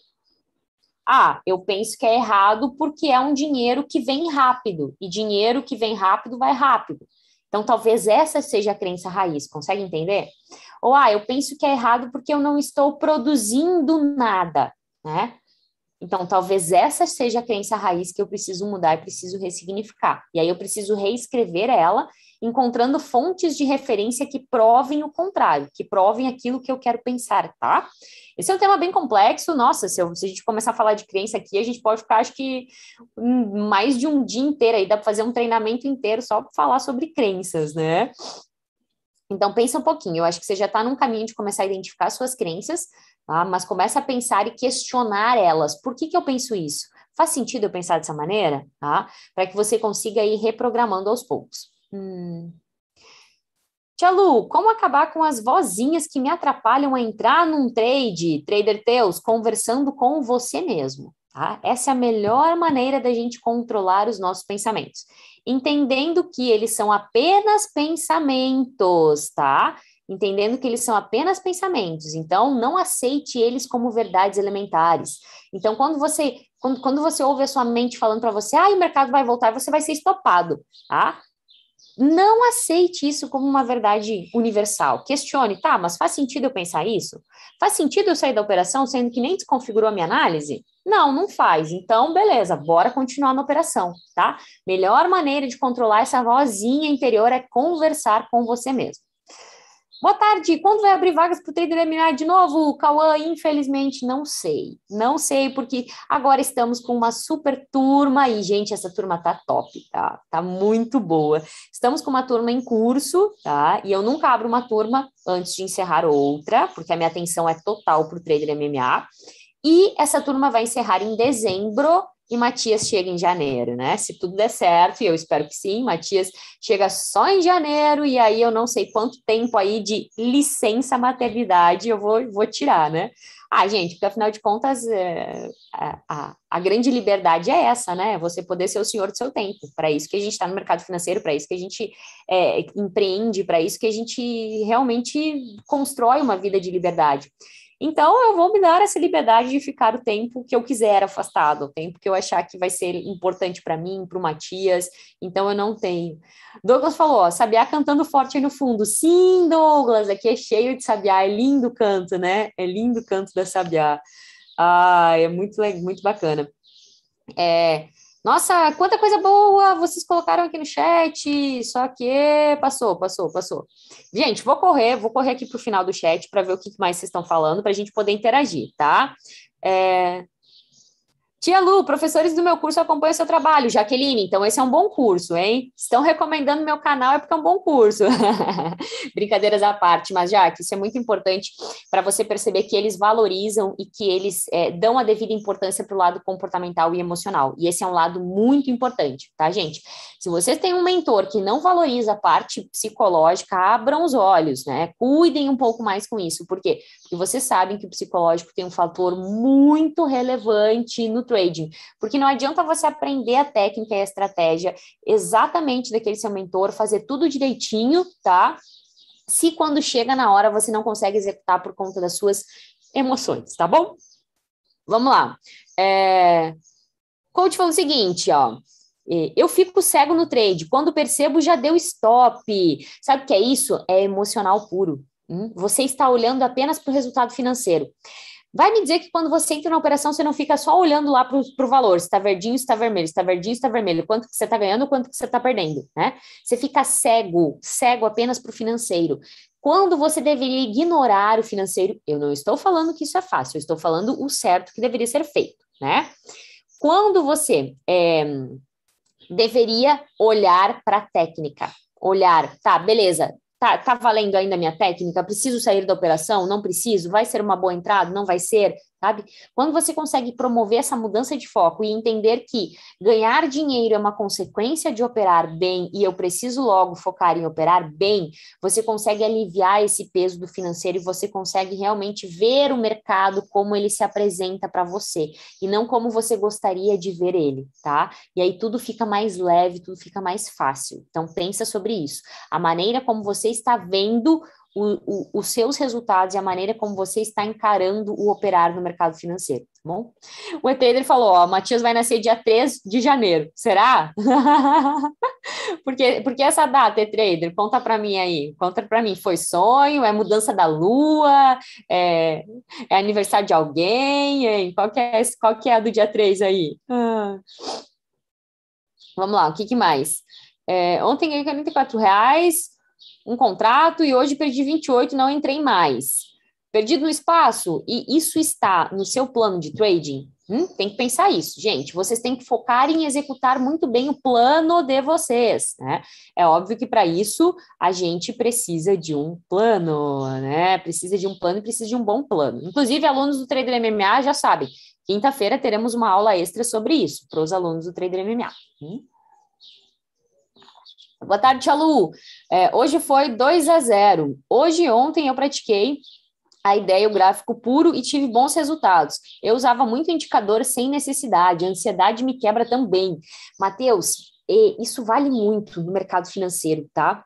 Ah, eu penso que é errado porque é um dinheiro que vem rápido, e dinheiro que vem rápido vai rápido. Então, talvez essa seja a crença raiz, consegue entender? Ou, ah, eu penso que é errado porque eu não estou produzindo nada, né? Então, talvez essa seja a crença raiz que eu preciso mudar e preciso ressignificar. E aí eu preciso reescrever ela, encontrando fontes de referência que provem o contrário, que provem aquilo que eu quero pensar, tá? Esse é um tema bem complexo. Nossa, se, eu, se a gente começar a falar de crença aqui, a gente pode ficar, acho que, mais de um dia inteiro aí, dá para fazer um treinamento inteiro só para falar sobre crenças, né? Então, pensa um pouquinho. Eu acho que você já está num caminho de começar a identificar suas crenças, tá? mas começa a pensar e questionar elas. Por que, que eu penso isso? Faz sentido eu pensar dessa maneira? Tá? Para que você consiga ir reprogramando aos poucos. Hum. Tia Lu, como acabar com as vozinhas que me atrapalham a entrar num trade, trader teus, conversando com você mesmo? Tá? Essa é a melhor maneira da gente controlar os nossos pensamentos entendendo que eles são apenas pensamentos, tá? Entendendo que eles são apenas pensamentos, então não aceite eles como verdades elementares. Então, quando você quando, quando você ouve a sua mente falando para você, ah, o mercado vai voltar, você vai ser estopado, tá? Não aceite isso como uma verdade universal. Questione, tá, mas faz sentido eu pensar isso? Faz sentido eu sair da operação sendo que nem desconfigurou a minha análise? Não, não faz. Então, beleza, bora continuar na operação, tá? Melhor maneira de controlar essa vozinha interior é conversar com você mesmo. Boa tarde, quando vai abrir vagas para o trader MMA de novo? Cauã, infelizmente, não sei. Não sei, porque agora estamos com uma super turma e, gente, essa turma tá top, tá? Tá muito boa. Estamos com uma turma em curso, tá? E eu nunca abro uma turma antes de encerrar outra, porque a minha atenção é total para o trader MMA. E essa turma vai encerrar em dezembro e Matias chega em janeiro, né? Se tudo der certo, e eu espero que sim, Matias chega só em janeiro, e aí eu não sei quanto tempo aí de licença maternidade eu vou, vou tirar, né? Ah, gente, porque afinal de contas, é, a, a, a, grande liberdade é essa, né? Você poder ser o senhor do seu tempo. Para isso que a gente está no mercado financeiro, para isso que a gente é, empreende, para isso que a gente realmente constrói uma vida de liberdade. Então, eu vou me dar essa liberdade de ficar o tempo que eu quiser afastado, o tempo que eu achar que vai ser importante para mim, para o Matias. Então, eu não tenho. Douglas falou: ó, Sabiá cantando forte aí no fundo. Sim, Douglas, aqui é cheio de Sabiá, é lindo o canto, né? É lindo o canto da Sabiá. Ah, é muito, muito bacana. É, nossa, quanta coisa boa vocês colocaram aqui no chat. Só que passou, passou, passou. Gente, vou correr, vou correr aqui para o final do chat para ver o que mais vocês estão falando, para a gente poder interagir, tá? É, Tia Lu, professores do meu curso acompanham seu trabalho. Jaqueline, então esse é um bom curso, hein? Estão recomendando meu canal é porque é um bom curso. Brincadeiras à parte, mas já que isso é muito importante para você perceber que eles valorizam e que eles é, dão a devida importância para o lado comportamental e emocional. E esse é um lado muito importante, tá, gente? Se vocês têm um mentor que não valoriza a parte psicológica, abram os olhos, né? Cuidem um pouco mais com isso. Por quê? Porque vocês sabem que o psicológico tem um fator muito relevante no trading, porque não adianta você aprender a técnica e a estratégia exatamente daquele seu mentor, fazer tudo direitinho, tá? Se quando chega na hora você não consegue executar por conta das suas emoções, tá bom? Vamos lá. É... Coach falou o seguinte, ó. Eu fico cego no trade. Quando percebo, já deu stop. Sabe o que é isso? É emocional puro. Hum? Você está olhando apenas para o resultado financeiro. Vai me dizer que quando você entra na operação, você não fica só olhando lá para o valor, se está verdinho, se está vermelho, se está verdinho, se está vermelho, quanto que você está ganhando, quanto que você está perdendo, né? Você fica cego, cego apenas para o financeiro. Quando você deveria ignorar o financeiro, eu não estou falando que isso é fácil, eu estou falando o certo que deveria ser feito, né? Quando você é, deveria olhar para a técnica, olhar, tá, beleza, Tá, tá valendo ainda a minha técnica? Preciso sair da operação? Não preciso? Vai ser uma boa entrada? Não vai ser? Sabe? Quando você consegue promover essa mudança de foco e entender que ganhar dinheiro é uma consequência de operar bem e eu preciso logo focar em operar bem, você consegue aliviar esse peso do financeiro e você consegue realmente ver o mercado como ele se apresenta para você e não como você gostaria de ver ele, tá? E aí tudo fica mais leve, tudo fica mais fácil. Então pensa sobre isso. A maneira como você está vendo o, o, os seus resultados e a maneira como você está encarando o operar no mercado financeiro, tá bom? O e-trader falou, ó, Matias vai nascer dia 3 de janeiro, será? porque, porque essa data, e-trader, conta para mim aí, conta para mim, foi sonho, é mudança da lua, é, é aniversário de alguém, hein? Qual, que é, qual que é a do dia 3 aí? Ah. Vamos lá, o que, que mais? É, ontem ganhei 44 reais, um contrato e hoje perdi 28 não entrei mais. Perdido no espaço e isso está no seu plano de trading? Hum, tem que pensar isso, gente. Vocês têm que focar em executar muito bem o plano de vocês, né? É óbvio que para isso a gente precisa de um plano, né? Precisa de um plano e precisa de um bom plano. Inclusive, alunos do Trader MMA já sabem. Quinta-feira teremos uma aula extra sobre isso para os alunos do Trader MMA. Hum? Boa tarde, Tia. É, hoje foi 2 a 0. Hoje e ontem eu pratiquei a ideia, o gráfico puro e tive bons resultados. Eu usava muito indicador sem necessidade, a ansiedade me quebra também. Matheus, isso vale muito no mercado financeiro, tá?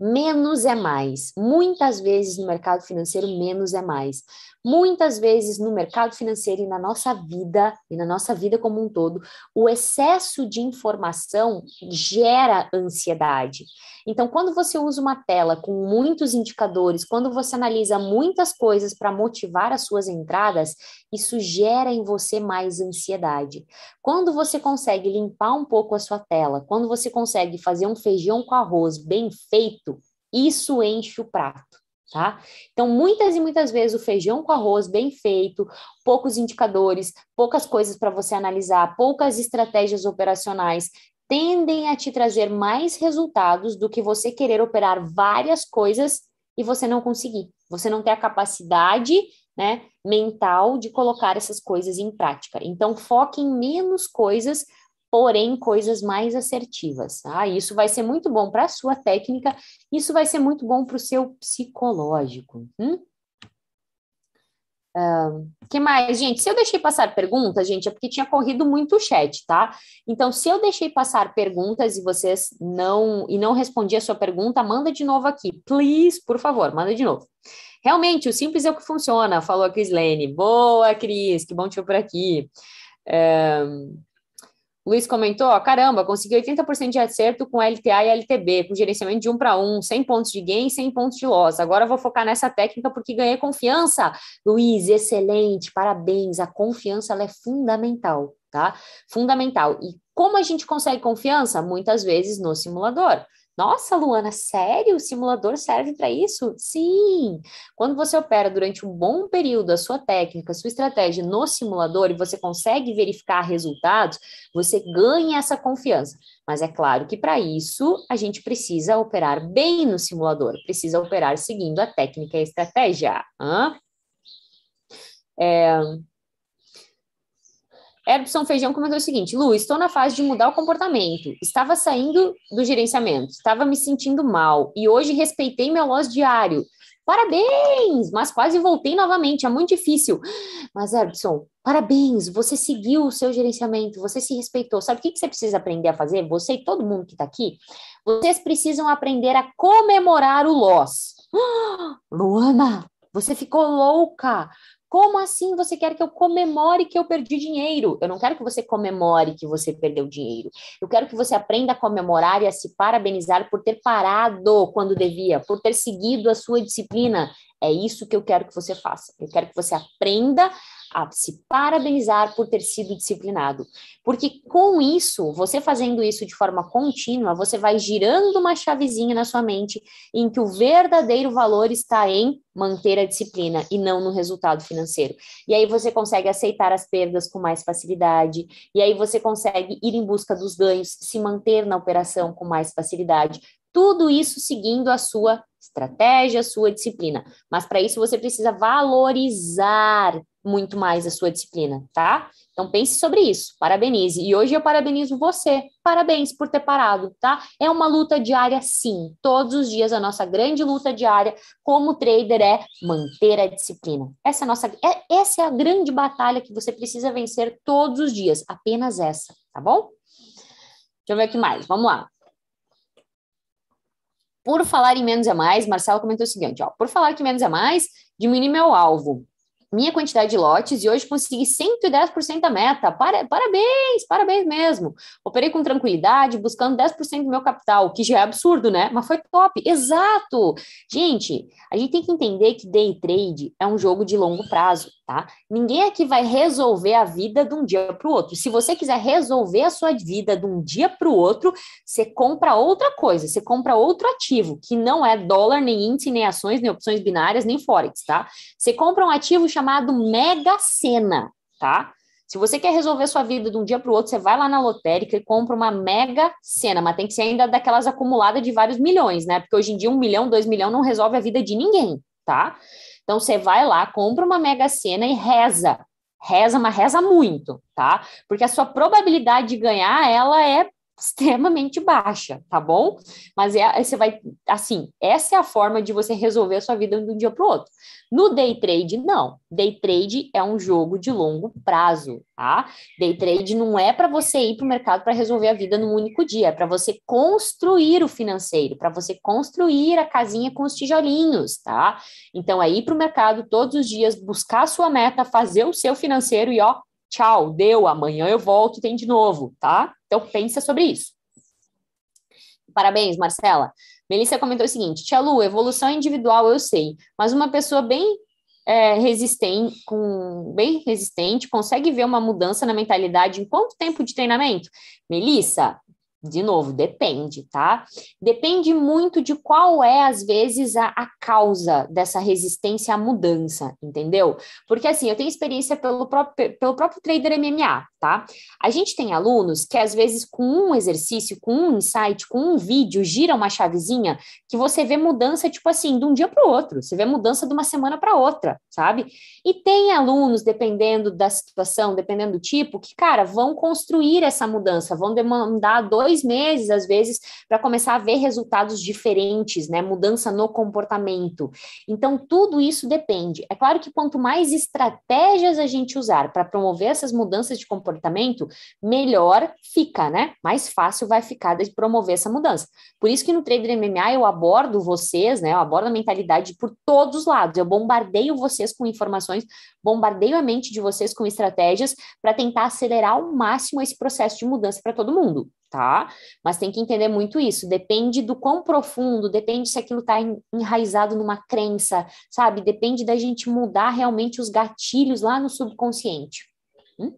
Menos é mais. Muitas vezes no mercado financeiro, menos é mais. Muitas vezes no mercado financeiro e na nossa vida, e na nossa vida como um todo, o excesso de informação gera ansiedade. Então, quando você usa uma tela com muitos indicadores, quando você analisa muitas coisas para motivar as suas entradas, isso gera em você mais ansiedade. Quando você consegue limpar um pouco a sua tela, quando você consegue fazer um feijão com arroz bem feito, isso enche o prato tá? Então, muitas e muitas vezes o feijão com arroz bem feito, poucos indicadores, poucas coisas para você analisar, poucas estratégias operacionais tendem a te trazer mais resultados do que você querer operar várias coisas e você não conseguir. Você não ter a capacidade, né, mental de colocar essas coisas em prática. Então, foque em menos coisas porém coisas mais assertivas. Tá? Isso vai ser muito bom para a sua técnica, isso vai ser muito bom para o seu psicológico. Hum? Uh, que mais, gente? Se eu deixei passar perguntas, gente, é porque tinha corrido muito o chat, tá? Então, se eu deixei passar perguntas e vocês não e não respondi a sua pergunta, manda de novo aqui, please, por favor, manda de novo. Realmente, o simples é o que funciona, falou a Crislene. Boa, Cris, que bom te ver por aqui. Uh, Luiz comentou, ó, caramba, consegui 80% de acerto com LTA e LTB, com gerenciamento de um para um, 100 pontos de gain, 100 pontos de loss. Agora vou focar nessa técnica porque ganhei confiança. Luiz, excelente, parabéns. A confiança é fundamental, tá? Fundamental. E como a gente consegue confiança? Muitas vezes no simulador. Nossa, Luana, sério? O simulador serve para isso? Sim! Quando você opera durante um bom período a sua técnica, a sua estratégia no simulador e você consegue verificar resultados, você ganha essa confiança. Mas é claro que para isso a gente precisa operar bem no simulador, precisa operar seguindo a técnica e a estratégia. Hã? É, Erbson Feijão comentou o seguinte: Lu, estou na fase de mudar o comportamento. Estava saindo do gerenciamento, estava me sentindo mal e hoje respeitei meu loss diário. Parabéns! Mas quase voltei novamente, é muito difícil. Mas, Erbson, parabéns! Você seguiu o seu gerenciamento, você se respeitou. Sabe o que você precisa aprender a fazer? Você e todo mundo que está aqui, vocês precisam aprender a comemorar o loss. Luana, você ficou louca. Como assim você quer que eu comemore que eu perdi dinheiro? Eu não quero que você comemore que você perdeu dinheiro. Eu quero que você aprenda a comemorar e a se parabenizar por ter parado quando devia, por ter seguido a sua disciplina. É isso que eu quero que você faça. Eu quero que você aprenda a se parabenizar por ter sido disciplinado. Porque com isso, você fazendo isso de forma contínua, você vai girando uma chavezinha na sua mente em que o verdadeiro valor está em manter a disciplina e não no resultado financeiro. E aí você consegue aceitar as perdas com mais facilidade, e aí você consegue ir em busca dos ganhos, se manter na operação com mais facilidade. Tudo isso seguindo a sua estratégia, a sua disciplina. Mas para isso você precisa valorizar muito mais a sua disciplina, tá? Então pense sobre isso, parabenize. E hoje eu parabenizo você. Parabéns por ter parado, tá? É uma luta diária, sim. Todos os dias a nossa grande luta diária como trader é manter a disciplina. Essa é a nossa, é, essa é a grande batalha que você precisa vencer todos os dias. Apenas essa, tá bom? Deixa eu ver aqui mais. Vamos lá. Por falar em menos é mais, Marcelo comentou o seguinte, ó, por falar que menos é mais, diminui meu alvo minha quantidade de lotes e hoje consegui 110% da meta. Para, parabéns, parabéns mesmo. Operei com tranquilidade, buscando 10% do meu capital, que já é absurdo, né? Mas foi top. Exato. Gente, a gente tem que entender que day trade é um jogo de longo prazo, tá? Ninguém aqui vai resolver a vida de um dia para o outro. Se você quiser resolver a sua vida de um dia para o outro, você compra outra coisa, você compra outro ativo, que não é dólar, nem índice, nem ações, nem opções binárias, nem forex, tá? Você compra um ativo chamado Mega Sena, tá? Se você quer resolver sua vida de um dia para o outro, você vai lá na lotérica e compra uma mega cena, mas tem que ser ainda daquelas acumuladas de vários milhões, né? Porque hoje em dia um milhão, dois milhões não resolve a vida de ninguém, tá? Então você vai lá, compra uma mega cena e reza. Reza, mas reza muito, tá? Porque a sua probabilidade de ganhar, ela é extremamente baixa, tá bom? Mas é, você vai, assim, essa é a forma de você resolver a sua vida de um dia para o outro. No day trade, não. Day trade é um jogo de longo prazo, tá? Day trade não é para você ir para o mercado para resolver a vida num único dia, é para você construir o financeiro, para você construir a casinha com os tijolinhos, tá? Então é ir para o mercado todos os dias, buscar a sua meta, fazer o seu financeiro e ó, tchau, deu, amanhã eu volto e tem de novo, tá? Então pensa sobre isso. Parabéns, Marcela. Melissa comentou o seguinte: Tia Lu, evolução individual eu sei, mas uma pessoa bem é, resistente, com, bem resistente, consegue ver uma mudança na mentalidade em quanto tempo de treinamento? Melissa, de novo, depende, tá? Depende muito de qual é, às vezes, a, a, causa dessa resistência à mudança, entendeu? Porque, assim, eu tenho experiência pelo próprio, pelo próprio trader MMA, tá? A gente tem alunos que, às vezes, com um exercício, com um insight, com um vídeo, gira uma chavezinha que você vê mudança, tipo assim, de um dia para o outro, você vê mudança de uma semana para outra, sabe? E tem alunos, dependendo da situação, dependendo do tipo, que, cara, vão construir essa mudança, vão demandar dois dois meses, às vezes, para começar a ver resultados diferentes, né? Mudança no comportamento. Então, tudo isso depende. É claro que quanto mais estratégias a gente usar para promover essas mudanças de comportamento, melhor fica, né? Mais fácil vai ficar de promover essa mudança. Por isso que no Trader MMA eu abordo vocês, né? Eu abordo a mentalidade por todos os lados. Eu bombardeio vocês com informações, bombardeio a mente de vocês com estratégias para tentar acelerar ao máximo esse processo de mudança para todo mundo tá? Mas tem que entender muito isso. Depende do quão profundo, depende se aquilo está enraizado numa crença, sabe? Depende da gente mudar realmente os gatilhos lá no subconsciente. Hum?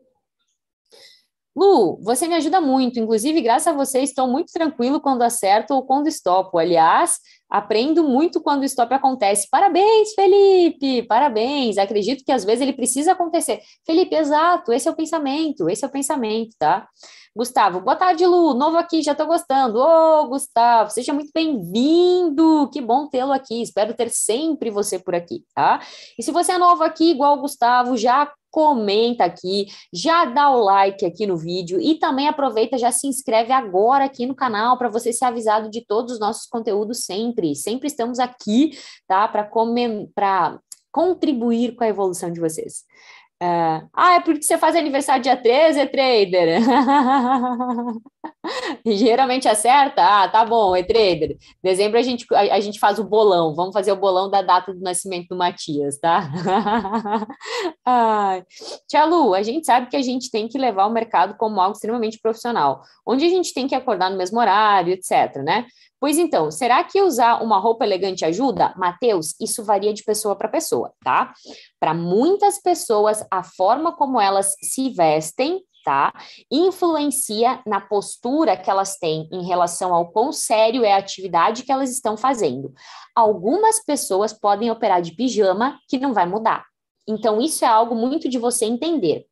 Lu, você me ajuda muito. Inclusive, graças a você, estou muito tranquilo quando acerto ou quando estopo. Aliás, aprendo muito quando o stop acontece. Parabéns, Felipe! Parabéns! Acredito que às vezes ele precisa acontecer. Felipe, exato, esse é o pensamento, esse é o pensamento, tá? Gustavo, boa tarde, Lu. Novo aqui, já estou gostando. Ô, Gustavo, seja muito bem-vindo. Que bom tê-lo aqui. Espero ter sempre você por aqui, tá? E se você é novo aqui, igual o Gustavo, já comenta aqui, já dá o like aqui no vídeo e também aproveita, já se inscreve agora aqui no canal para você ser avisado de todos os nossos conteúdos sempre. Sempre estamos aqui, tá? Para contribuir com a evolução de vocês. É, ah, é porque você faz aniversário dia 13, é trader. Geralmente acerta? Ah, tá bom, é trader. Dezembro a gente, a, a, gente faz o bolão. Vamos fazer o bolão da data do nascimento do Matias, tá? ah, Tia Lu, a gente sabe que a gente tem que levar o mercado como algo extremamente profissional, onde a gente tem que acordar no mesmo horário, etc, né? Pois então, será que usar uma roupa elegante ajuda? Mateus, isso varia de pessoa para pessoa, tá? Para muitas pessoas, a forma como elas se vestem tá? Influencia na postura que elas têm em relação ao quão sério é a atividade que elas estão fazendo. Algumas pessoas podem operar de pijama que não vai mudar. Então, isso é algo muito de você entender.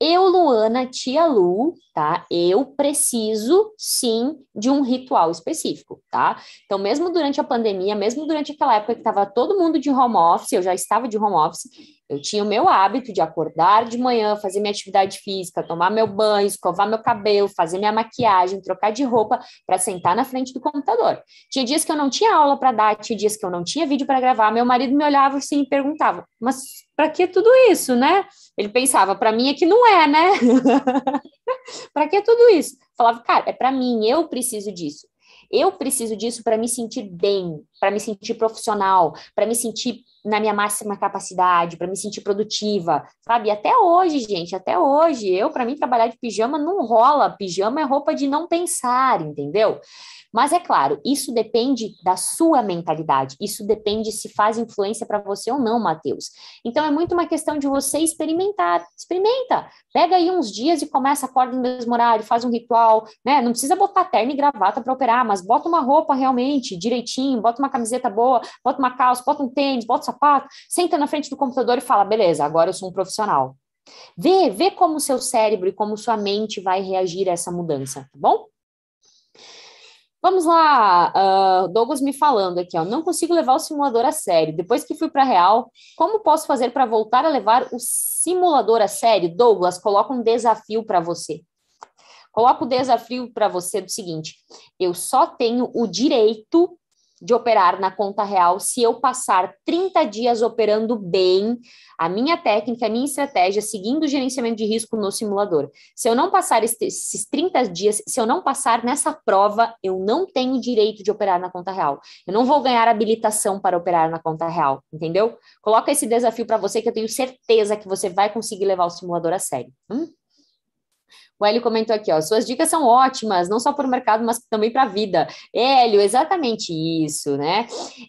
Eu, Luana, tia Lu, tá? Eu preciso, sim, de um ritual específico, tá? Então, mesmo durante a pandemia, mesmo durante aquela época que estava todo mundo de home office, eu já estava de home office, eu tinha o meu hábito de acordar de manhã, fazer minha atividade física, tomar meu banho, escovar meu cabelo, fazer minha maquiagem, trocar de roupa para sentar na frente do computador. Tinha dias que eu não tinha aula para dar, tinha dias que eu não tinha vídeo para gravar. Meu marido me olhava assim e perguntava: "Mas para que tudo isso, né?" Ele pensava: "Para mim é que não é, né?" para que tudo isso? Falava: "Cara, é para mim, eu preciso disso." Eu preciso disso para me sentir bem, para me sentir profissional, para me sentir na minha máxima capacidade, para me sentir produtiva, sabe? Até hoje, gente, até hoje, eu, para mim, trabalhar de pijama não rola. Pijama é roupa de não pensar, entendeu? Mas é claro, isso depende da sua mentalidade, isso depende se faz influência para você ou não, Matheus. Então é muito uma questão de você experimentar. Experimenta. Pega aí uns dias e começa, acorda no mesmo horário, faz um ritual, né? Não precisa botar terno e gravata para operar, mas bota uma roupa realmente direitinho, bota uma camiseta boa, bota uma calça, bota um tênis, bota um sapato, senta na frente do computador e fala: beleza, agora eu sou um profissional. Vê, vê como o seu cérebro e como sua mente vai reagir a essa mudança, tá bom? Vamos lá, uh, Douglas me falando aqui, ó, não consigo levar o simulador a sério. Depois que fui para real, como posso fazer para voltar a levar o simulador a sério? Douglas, coloca um desafio para você. Coloca o desafio para você do seguinte: eu só tenho o direito de operar na conta real se eu passar 30 dias operando bem a minha técnica, a minha estratégia, seguindo o gerenciamento de risco no simulador. Se eu não passar esses 30 dias, se eu não passar nessa prova, eu não tenho direito de operar na conta real. Eu não vou ganhar habilitação para operar na conta real, entendeu? Coloca esse desafio para você que eu tenho certeza que você vai conseguir levar o simulador a sério. Hum? O Hélio comentou aqui, ó, suas dicas são ótimas, não só para o mercado, mas também para a vida. Hélio, exatamente isso, né?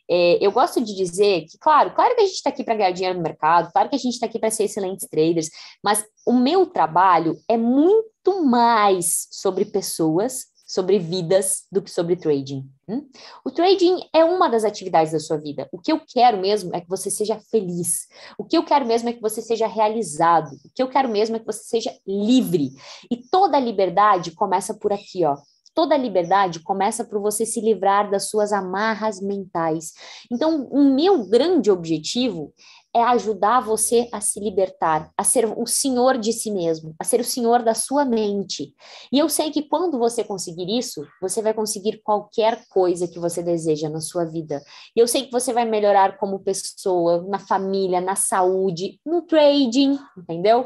É, eu gosto de dizer que, claro, claro que a gente está aqui para ganhar dinheiro no mercado, claro que a gente está aqui para ser excelentes traders, mas o meu trabalho é muito mais sobre pessoas sobre vidas do que sobre trading. Hum? O trading é uma das atividades da sua vida. O que eu quero mesmo é que você seja feliz. O que eu quero mesmo é que você seja realizado. O que eu quero mesmo é que você seja livre. E toda liberdade começa por aqui, ó. Toda liberdade começa por você se livrar das suas amarras mentais. Então, o meu grande objetivo é ajudar você a se libertar, a ser o senhor de si mesmo, a ser o senhor da sua mente. E eu sei que quando você conseguir isso, você vai conseguir qualquer coisa que você deseja na sua vida. E eu sei que você vai melhorar como pessoa, na família, na saúde, no trading, entendeu?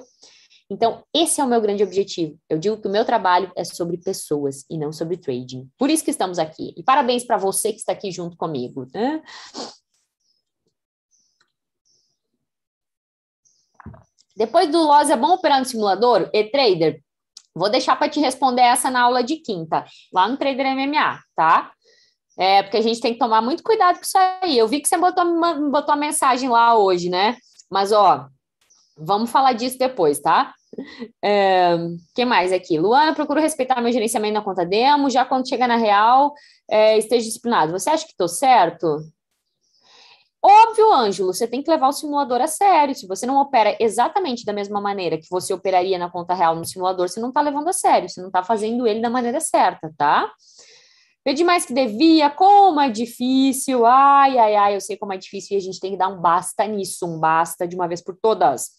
Então, esse é o meu grande objetivo. Eu digo que o meu trabalho é sobre pessoas e não sobre trading. Por isso que estamos aqui. E parabéns para você que está aqui junto comigo. Né? Depois do Loss, é bom operar no simulador? E-Trader, vou deixar para te responder essa na aula de quinta, lá no Trader MMA, tá? É, porque a gente tem que tomar muito cuidado com isso aí. Eu vi que você botou, botou a mensagem lá hoje, né? Mas, ó, vamos falar disso depois, tá? É, que mais aqui? Luana, procuro respeitar meu gerenciamento na conta demo, já quando chega na real, é, esteja disciplinado. Você acha que estou certo? Óbvio, Ângelo, você tem que levar o simulador a sério. Se você não opera exatamente da mesma maneira que você operaria na conta real no simulador, você não está levando a sério, você não está fazendo ele da maneira certa, tá? Pedi mais que devia, como é difícil, ai, ai, ai, eu sei como é difícil e a gente tem que dar um basta nisso, um basta de uma vez por todas.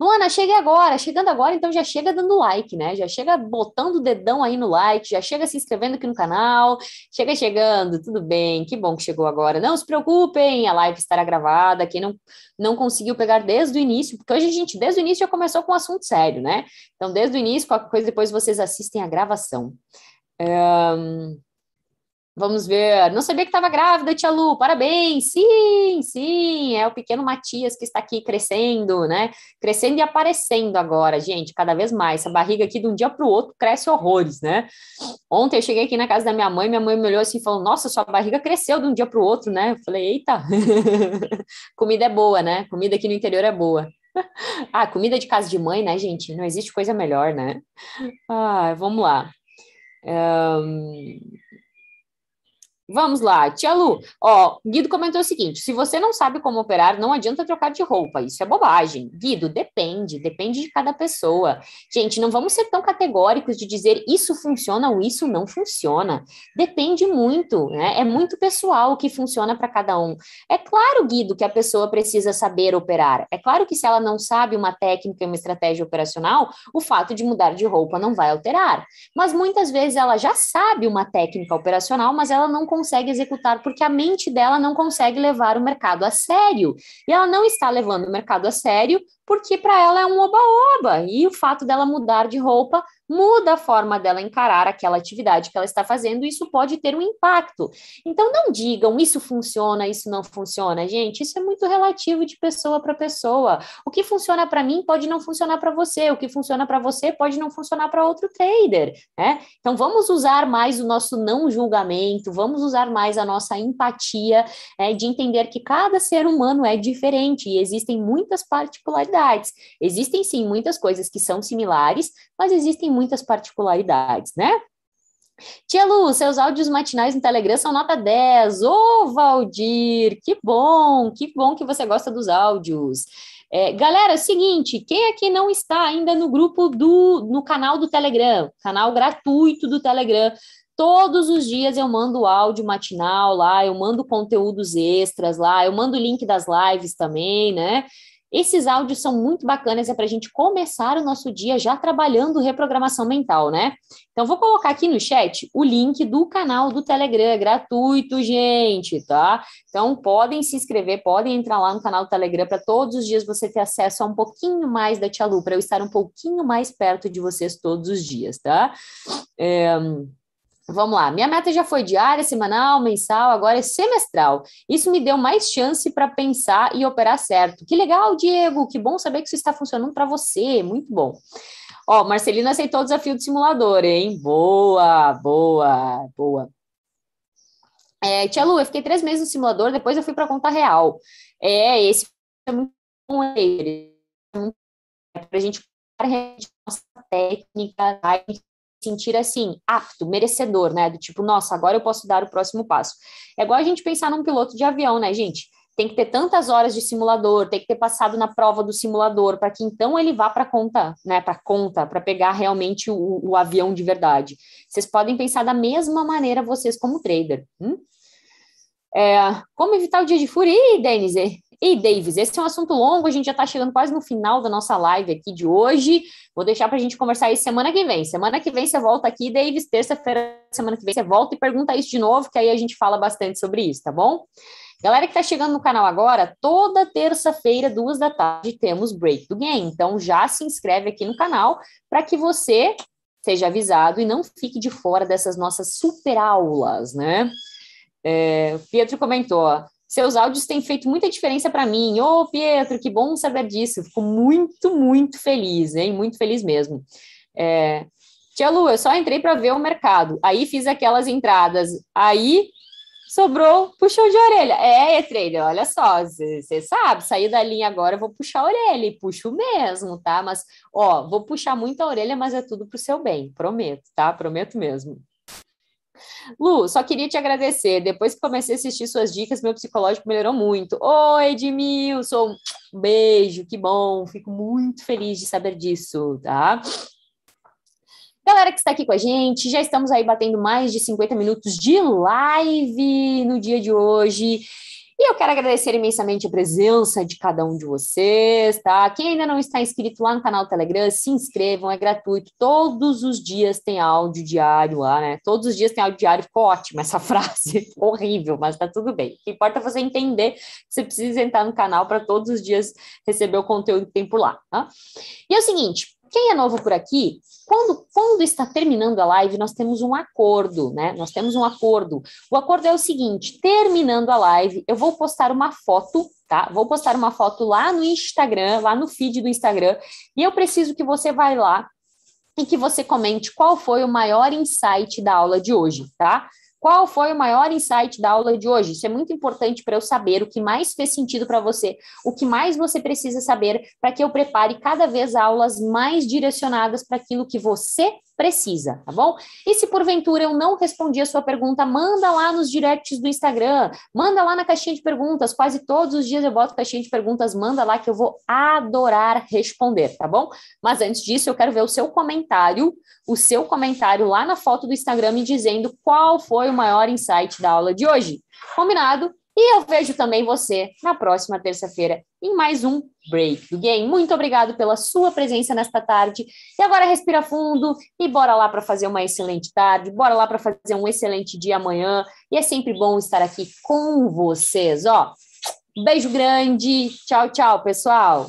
Luana, chegue agora, chegando agora, então já chega dando like, né? Já chega botando o dedão aí no like, já chega se inscrevendo aqui no canal, chega chegando, tudo bem, que bom que chegou agora. Não se preocupem, a live estará gravada, quem não, não conseguiu pegar desde o início, porque hoje a gente, desde o início, já começou com um assunto sério, né? Então, desde o início, qualquer coisa, depois vocês assistem a gravação. Um, Vamos ver. Não sabia que estava grávida, tia Lu. Parabéns. Sim, sim. É o pequeno Matias que está aqui crescendo, né? Crescendo e aparecendo agora, gente, cada vez mais. Essa barriga aqui de um dia para o outro cresce horrores, né? Ontem eu cheguei aqui na casa da minha mãe, minha mãe me olhou assim e falou: Nossa, sua barriga cresceu de um dia para o outro, né? Eu falei: Eita, comida é boa, né? Comida aqui no interior é boa. ah, comida de casa de mãe, né, gente? Não existe coisa melhor, né? Ah, vamos lá. Um... Vamos lá, tia Lu. Ó, Guido comentou o seguinte: se você não sabe como operar, não adianta trocar de roupa. Isso é bobagem. Guido, depende, depende de cada pessoa. Gente, não vamos ser tão categóricos de dizer isso funciona ou isso não funciona. Depende muito, né? É muito pessoal o que funciona para cada um. É claro, Guido, que a pessoa precisa saber operar. É claro que se ela não sabe uma técnica e uma estratégia operacional, o fato de mudar de roupa não vai alterar. Mas muitas vezes ela já sabe uma técnica operacional, mas ela não consegue executar porque a mente dela não consegue levar o mercado a sério. E ela não está levando o mercado a sério porque para ela é um oba-oba. E o fato dela mudar de roupa muda a forma dela encarar aquela atividade que ela está fazendo, e isso pode ter um impacto. Então, não digam isso funciona, isso não funciona. Gente, isso é muito relativo de pessoa para pessoa. O que funciona para mim pode não funcionar para você, o que funciona para você pode não funcionar para outro trader, né? Então, vamos usar mais o nosso não julgamento, vamos usar mais a nossa empatia, é, de entender que cada ser humano é diferente e existem muitas particularidades particularidades. Existem sim muitas coisas que são similares, mas existem muitas particularidades, né? Tia Lu, seus áudios matinais no Telegram são nota 10. Ô, oh, Valdir, que bom, que bom que você gosta dos áudios. É, galera, seguinte, quem aqui não está ainda no grupo do, no canal do Telegram, canal gratuito do Telegram, Todos os dias eu mando áudio matinal lá, eu mando conteúdos extras lá, eu mando o link das lives também, né? Esses áudios são muito bacanas, é para a gente começar o nosso dia já trabalhando reprogramação mental, né? Então, vou colocar aqui no chat o link do canal do Telegram, é gratuito, gente, tá? Então, podem se inscrever, podem entrar lá no canal do Telegram para todos os dias você ter acesso a um pouquinho mais da Tia Lu, para eu estar um pouquinho mais perto de vocês todos os dias, tá? É... Vamos lá, minha meta já foi diária, semanal, mensal, agora é semestral. Isso me deu mais chance para pensar e operar certo. Que legal, Diego, que bom saber que isso está funcionando para você, muito bom. Ó, Marcelina aceitou o desafio do simulador, hein? Boa, boa, boa. É, Tia Lu, eu fiquei três meses no simulador, depois eu fui para conta real. É, esse é muito bom, para a gente nossa técnica, sentir assim, apto, merecedor, né? Do tipo, nossa, agora eu posso dar o próximo passo. É igual a gente pensar num piloto de avião, né, gente? Tem que ter tantas horas de simulador, tem que ter passado na prova do simulador, para que então ele vá para conta, né? Para conta, para pegar realmente o, o, avião de verdade. Vocês podem pensar da mesma maneira, vocês como trader. Hum? É, como evitar o dia de fúria? Ih, Denise, e Davis, esse é um assunto longo, a gente já está chegando quase no final da nossa live aqui de hoje. Vou deixar para a gente conversar isso semana que vem. Semana que vem você volta aqui, Davis. Terça-feira, semana que vem você volta e pergunta isso de novo, que aí a gente fala bastante sobre isso, tá bom? Galera que está chegando no canal agora, toda terça-feira, duas da tarde, temos Break do Game. Então já se inscreve aqui no canal para que você seja avisado e não fique de fora dessas nossas super aulas, né? É, Pietro comentou, seus áudios têm feito muita diferença para mim. Ô, oh, Pietro, que bom saber disso. Fico muito, muito feliz, hein? Muito feliz mesmo. É... Tia Lu, eu só entrei para ver o mercado. Aí fiz aquelas entradas. Aí sobrou, puxou de orelha. É, trader, olha só, você sabe, sair da linha agora, vou puxar a orelha, e puxo mesmo, tá? Mas, ó, vou puxar muito a orelha, mas é tudo pro seu bem, prometo, tá? Prometo mesmo. Lu, só queria te agradecer. Depois que comecei a assistir suas dicas, meu psicológico melhorou muito. Oi, Edmilson! Beijo, que bom. Fico muito feliz de saber disso, tá? Galera que está aqui com a gente, já estamos aí batendo mais de 50 minutos de live no dia de hoje. E eu quero agradecer imensamente a presença de cada um de vocês, tá? Quem ainda não está inscrito lá no canal Telegram, se inscrevam, é gratuito. Todos os dias tem áudio diário lá, né? Todos os dias tem áudio diário. Ficou ótima essa frase, horrível, mas tá tudo bem. O que importa é você entender que você precisa entrar no canal para todos os dias receber o conteúdo que tem por lá, tá? E é o seguinte, quem é novo por aqui, quando, quando está terminando a live, nós temos um acordo, né? Nós temos um acordo. O acordo é o seguinte: terminando a live, eu vou postar uma foto, tá? Vou postar uma foto lá no Instagram, lá no feed do Instagram, e eu preciso que você vá lá e que você comente qual foi o maior insight da aula de hoje, tá? Qual foi o maior insight da aula de hoje? Isso é muito importante para eu saber o que mais fez sentido para você, o que mais você precisa saber para que eu prepare cada vez aulas mais direcionadas para aquilo que você precisa, tá bom? E se porventura eu não respondi a sua pergunta, manda lá nos directs do Instagram, manda lá na caixinha de perguntas, quase todos os dias eu boto caixinha de perguntas, manda lá que eu vou adorar responder, tá bom? Mas antes disso, eu quero ver o seu comentário, o seu comentário lá na foto do Instagram me dizendo qual foi o maior insight da aula de hoje. Combinado? E eu vejo também você na próxima terça-feira em mais um Break do Game. Muito obrigado pela sua presença nesta tarde. E agora respira fundo e bora lá para fazer uma excelente tarde, bora lá para fazer um excelente dia amanhã. E é sempre bom estar aqui com vocês, ó. Beijo grande. Tchau, tchau, pessoal.